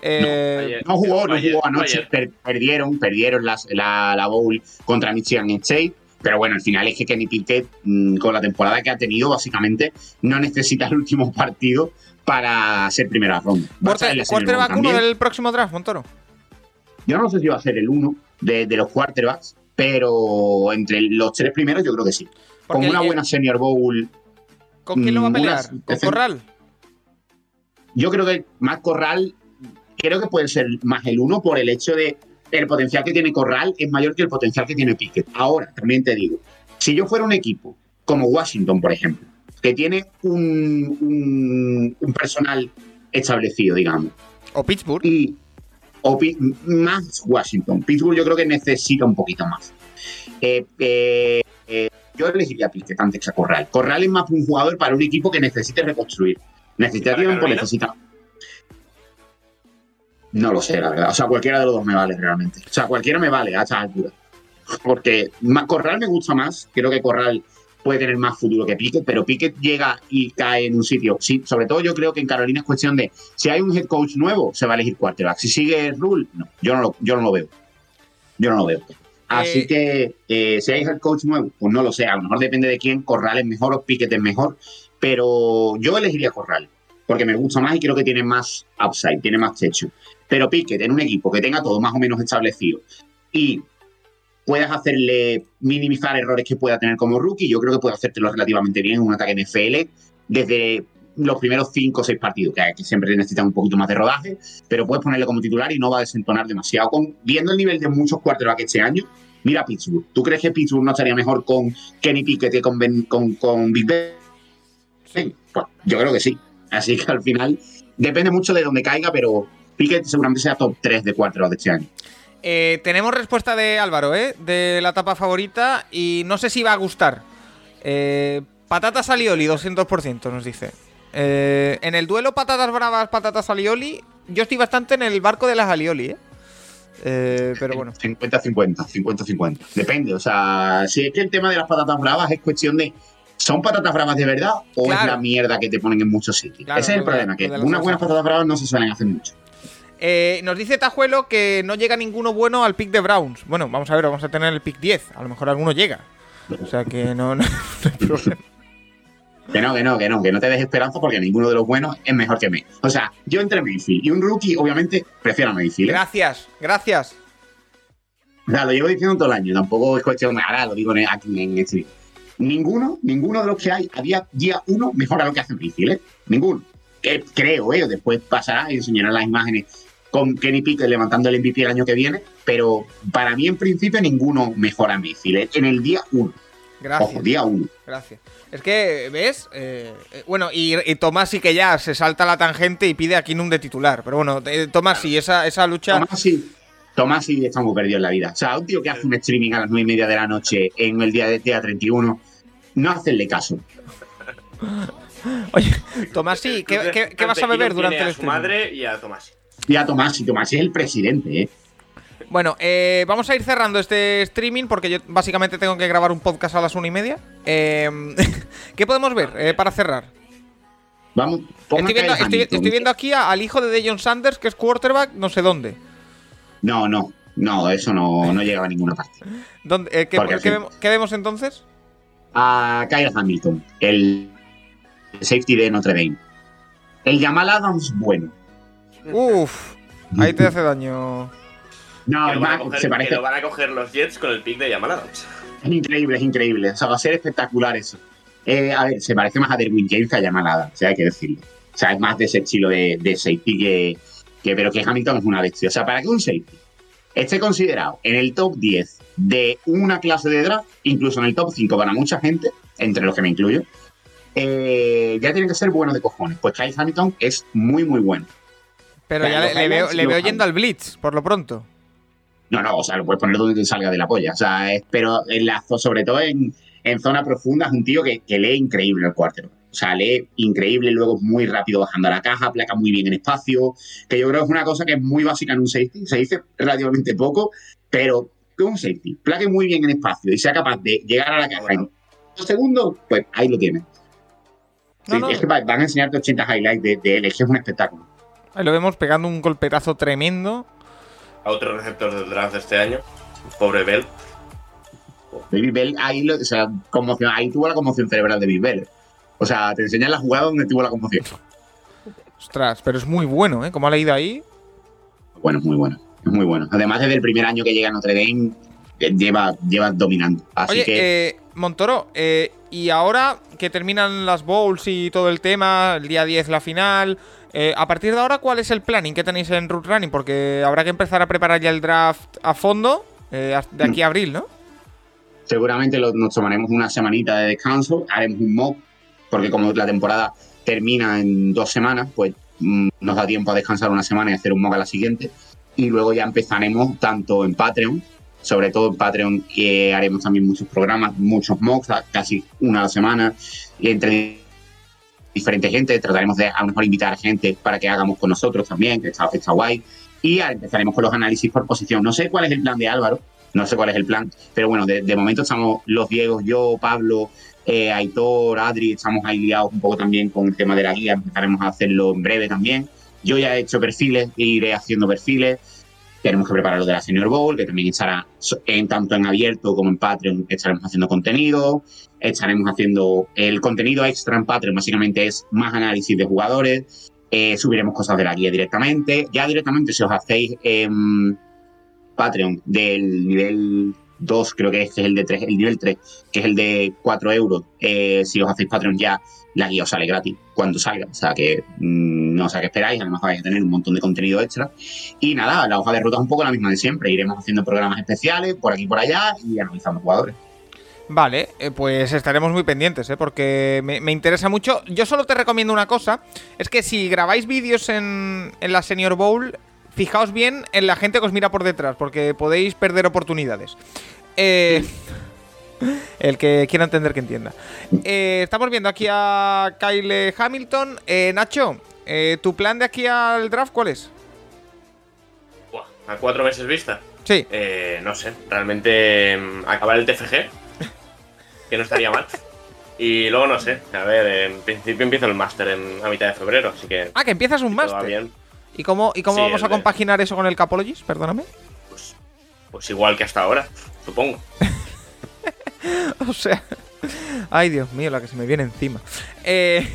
Eh, ayer. No jugó, no Ayer, jugó anoche. per- perdieron, perdieron las- la, la bowl contra Michigan State. Pero bueno, al final es que Kenny Pickett, mm, con la temporada que ha tenido, básicamente, no necesita el último partido para ser primera ronda. Quarterback uno también. del próximo draft, Montoro. Yo no sé si va a ser el uno de, de los quarterbacks, pero entre los tres primeros yo creo que sí. Porque Con una el- buena Senior Bowl, ¿Con quién lo va a mm, pelear? ¿Con Corral? yo creo que más Corral, creo que puede ser más el uno por el hecho de el potencial que tiene Corral es mayor que el potencial que tiene Pickett. Ahora, también te digo, si yo fuera un equipo como Washington, por ejemplo, que tiene un, un- un personal establecido, digamos, ¿O Pittsburgh? y o más Washington. Pittsburgh yo creo que necesita un poquito más. Eh, eh, eh, yo elegiría a Pickett antes que a Corral. Corral es más un jugador para un equipo que necesite reconstruir. Necesita ¿Para tiempo, necesita. No lo sé, la verdad. O sea, cualquiera de los dos me vale realmente. O sea, cualquiera me vale a esta altura. Porque Corral me gusta más. Creo que Corral puede tener más futuro que Pickett, pero Pickett llega y cae en un sitio. Sí, sobre todo yo creo que en Carolina es cuestión de si hay un head coach nuevo, se va a elegir quarterback. Si sigue Rule, no. Yo no lo, yo no lo veo. Yo no lo veo. Así Eh, que eh, si hay head coach nuevo, pues no lo sé. A lo mejor depende de quién. Corral es mejor o Pickett es mejor. Pero yo elegiría Corral. Porque me gusta más y creo que tiene más upside, tiene más techo. Pero Pickett en un equipo que tenga todo más o menos establecido y puedas hacerle minimizar errores que pueda tener como rookie, yo creo que puede hacértelo relativamente bien en un ataque NFL desde los primeros 5 o 6 partidos, que, que siempre necesitan un poquito más de rodaje, pero puedes ponerle como titular y no va a desentonar demasiado. Viendo el nivel de muchos quarterbacks este año, mira Pittsburgh. ¿Tú crees que Pittsburgh no estaría mejor con Kenny Pickett que con, Ben- con, Big Ben? Pues yo creo que sí. Así que al final depende mucho de dónde caiga, pero Pickett seguramente sea top 3 de quarterback de este año. Eh, tenemos respuesta de Álvaro, ¿eh? De la tapa favorita y no sé si va a gustar. Eh, patatas alioli, 200% nos dice. Eh, en el duelo patatas bravas, patatas alioli, yo estoy bastante en el barco de las alioli, ¿eh? Eh, pero bueno. 50-50, 50-50. Depende, o sea, si es que el tema de las patatas bravas es cuestión de. ¿Son patatas bravas de verdad o Claro. es la mierda que te ponen en muchos sitios? Claro, Ese es el problema, que unas buenas patatas bravas no se suelen hacer mucho. Eh, nos dice Tajuelo que no llega ninguno bueno al pick de Browns. Bueno, vamos a ver, vamos a tener el pick 10. A lo mejor alguno llega. O sea que no, no, no hay problema. Que no, que no, que no, que no te des esperanza porque ninguno de los buenos es mejor que May. O sea, yo entre Mayfield y un rookie, obviamente, prefiero a Mayfield. ¿eh? Gracias, gracias. O sea, lo llevo diciendo todo el año, tampoco es cuestión de ahora, lo digo aquí en este. Ninguno, ninguno de los que hay a día, día uno mejora lo que hace Mayfield, ¿eh? Ninguno. Creo, ¿eh? Después pasará y enseñará las imágenes con Kenny Pickett levantando el MVP el año que viene, pero para mí en principio ninguno mejora a Mayfield en el día 1. Gracias. Ojo, día 1. Gracias. Es que, ¿ves? Eh, eh, bueno, y, y Tomás sí que ya se salta la tangente y pide a Kinum de titular. Pero bueno, eh, Tomás sí, esa, esa lucha. Tomás sí, Tomás sí está muy perdido en la vida. O sea, un tío que hace un streaming a las 9 y media de la noche en el día de día 31, no hacerle caso. Oye, Tomás sí, ¿qué, Entonces, qué- qué vas a beber durante el a su streaming? madre y a Tomás. Y a Tomás, y Tomás es el presidente, ¿eh? Bueno, eh, vamos a ir cerrando este streaming porque yo básicamente tengo que grabar un podcast a las una y media. Eh, ¿Qué podemos ver eh, para cerrar? Vamos, Estoy viendo, Kyle estoy- Hamilton. estoy viendo aquí a- al hijo de Dejon Sanders, que es quarterback, no sé dónde. No, no, no, eso no, no llegaba a ninguna parte. ¿Dónde- eh, ¿qué, vemos, qué vemos entonces? A Kyle Hamilton, el safety de Notre Dame. El Jamal Adams, bueno. Uf, ahí te hace daño. No, que, lo van a coger, se que parece. lo van a coger los Jets con el pick de Jamal Adams. Es increíble, es increíble. O sea, va a ser espectacular eso. Eh, a ver, se parece más a Derwin James que a Jamal Adams, o sea, hay que decirlo. O sea, es más de ese estilo de, de safety que, que- Pero que Hamilton es una bestia. O sea, para que un safety esté considerado en el top 10 de una clase de draft, incluso en el top 5 para mucha gente, entre los que me incluyo, eh, ya tiene que ser bueno de cojones. Pues Kyle Hamilton es muy, muy bueno. Pero ya le, le veo, le veo yendo al Blitz, por lo pronto. No, no, o sea, lo puedes poner donde te salga de la polla. O sea, es- pero en la, sobre todo en, en zona profunda es un tío que, que lee increíble el cuarto. O sea, lee increíble, luego es muy rápido bajando a la caja, placa muy bien en espacio, que yo creo que es una cosa que es muy básica en un safety. Se dice relativamente poco, pero que un safety plaque muy bien en espacio y sea capaz de llegar a la caja en dos segundos, pues ahí lo tienes. No, Sí, no. Es que va- van a enseñarte 80 highlights de, de él, es que es un espectáculo. Ahí lo vemos pegando un golpetazo tremendo. A otro receptor del draft de este año. Pobre Bell. Baby Bell, ahí, lo- o sea, conmoción, ahí tuvo la conmoción cerebral de Baby Bell. O sea, te enseñan la jugada donde tuvo la conmoción. Ostras, pero es muy bueno, ¿eh? Como ha leído ahí. Bueno, es muy bueno. Es muy bueno. Además, desde el primer año que llega a Notre Dame, eh, lleva, lleva dominando. Así Oye, que. eh, Montoro, eh, y ahora que terminan las bowls y todo el tema, el día 10 la final, eh, a partir de ahora, ¿cuál es el planning que tenéis en Root Running? Porque habrá que empezar a preparar ya el draft a fondo eh, de aquí a abril, ¿no? seguramente nos tomaremos una semanita de descanso, haremos un mock, porque como la temporada termina en dos semanas, pues mm, nos da tiempo a descansar una semana y hacer un mock a la siguiente. Y luego ya empezaremos tanto en Patreon, sobre todo en Patreon eh, haremos también muchos programas, muchos mocks, casi una a la semana, y entre diferente gente, trataremos de a lo mejor invitar gente para que hagamos con nosotros también, que está, está guay. Y empezaremos con los análisis por posición. No sé cuál es el plan de Álvaro, no sé cuál es el plan, pero bueno, de, de momento estamos los Diegos, yo, Pablo, eh, Aitor, Adri, estamos ahí liados un poco también con el tema de la guía, empezaremos a hacerlo en breve también. Yo ya he hecho perfiles, iré haciendo perfiles. Tenemos que preparar lo de la Senior Bowl, que también estará en tanto en abierto como en Patreon, estaremos haciendo contenido, estaremos haciendo el contenido extra en Patreon, básicamente es más análisis de jugadores, eh, subiremos cosas de la guía directamente. Ya directamente, si os hacéis em, Patreon del nivel 2, creo que es, que es el de 3, el nivel 3, que es el de 4 euros, eh, si os hacéis Patreon ya, la guía os sale gratis cuando salga. O sea que mm, no sé a qué esperáis, además vais a tener un montón de contenido extra. Y nada, la hoja de ruta es un poco la misma de siempre. Iremos haciendo programas especiales por aquí y por allá y analizando jugadores. Vale, eh, pues estaremos muy pendientes, ¿eh? porque me, me interesa mucho. Yo solo te recomiendo una cosa, es que si grabáis vídeos en, en la Senior Bowl, fijaos bien en la gente que os mira por detrás, porque podéis perder oportunidades. Eh, el que quiera entender que entienda. Eh, estamos viendo aquí a Kyle Hamilton. Eh, Nacho, eh, ¿tu plan de aquí al draft cuál es? Buah, a cuatro meses vista. Sí, Eh, no sé, realmente mm, acabar el TFG, que no estaría mal. Y luego no sé, a ver, en principio empiezo el máster en, a mitad de febrero, así que ah, que empiezas un máster. bien, ¿Y cómo, y cómo Sí, vamos a de- compaginar eso con el Capologist? Perdóname. pues, pues igual que hasta ahora, supongo. O sea. Ay, Dios mío, la que se me viene encima. Eh,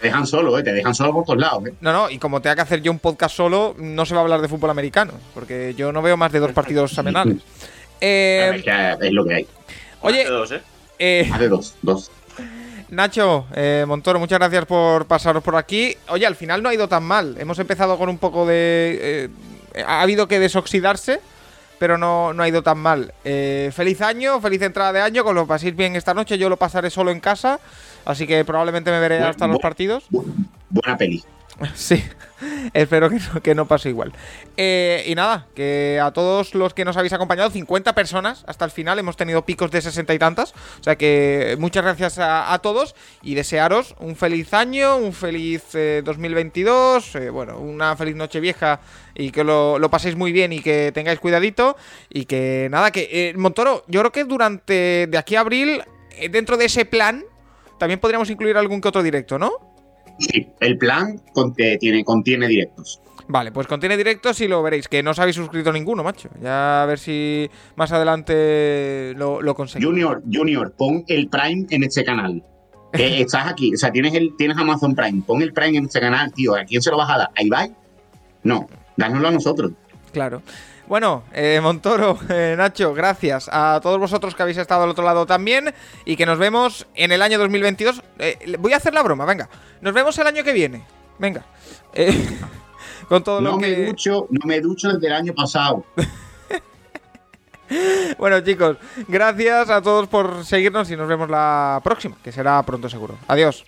Te dejan solo, ¿eh? Te dejan solo por todos lados, ¿eh? no, no, y como tenga que hacer yo un podcast solo, no se va a hablar de fútbol americano. Porque yo no veo más de dos partidos semanales. Es Eh, que es lo que hay. oye, Hace dos, ¿eh? eh, Hace dos, dos. Nacho, eh, Montoro, muchas gracias por pasaros por aquí. Oye, al final no ha ido tan mal. Hemos empezado con un poco de... Eh, ha habido que desoxidarse, pero no, no ha ido tan mal. Eh, feliz año, feliz entrada de año, con lo paséis bien esta noche. Yo lo pasaré solo en casa, así que probablemente me veré hasta los partidos. Buena peli. Sí, espero que no, pase igual. Eh, y nada, que a todos los que nos habéis acompañado, 50 personas hasta el final, hemos tenido picos de 60 y tantas. O sea que muchas gracias a, todos y desearos un feliz año, un feliz 2022, eh, bueno, una feliz noche vieja y que lo, paséis muy bien y que tengáis cuidadito. Y que nada, que eh, Montoro, yo creo que durante de aquí a abril, dentro de ese plan, también podríamos incluir algún que otro directo, ¿no? Sí, el plan contiene, contiene directos. Vale, pues contiene directos y lo veréis, que no os habéis suscrito ninguno, macho. Ya a ver si más adelante lo, lo conseguís. Junior, Junior, pon el Prime en este canal. estás aquí, o sea, tienes, el, tienes Amazon Prime, pon el Prime en este canal, tío. ¿A quién se lo vas a dar? ¿A Ibai? No, dánoslo a nosotros. Claro. Bueno, eh, Montoro, eh, Nacho, gracias a todos vosotros que habéis estado al otro lado también y que nos vemos en el año 2022. Eh, voy a hacer la broma, venga. Nos vemos el año que viene. Venga. con todo no lo me Ducho, no me ducho desde el año pasado. bueno, chicos, gracias a todos por seguirnos y nos vemos la próxima, que será pronto seguro. Adiós.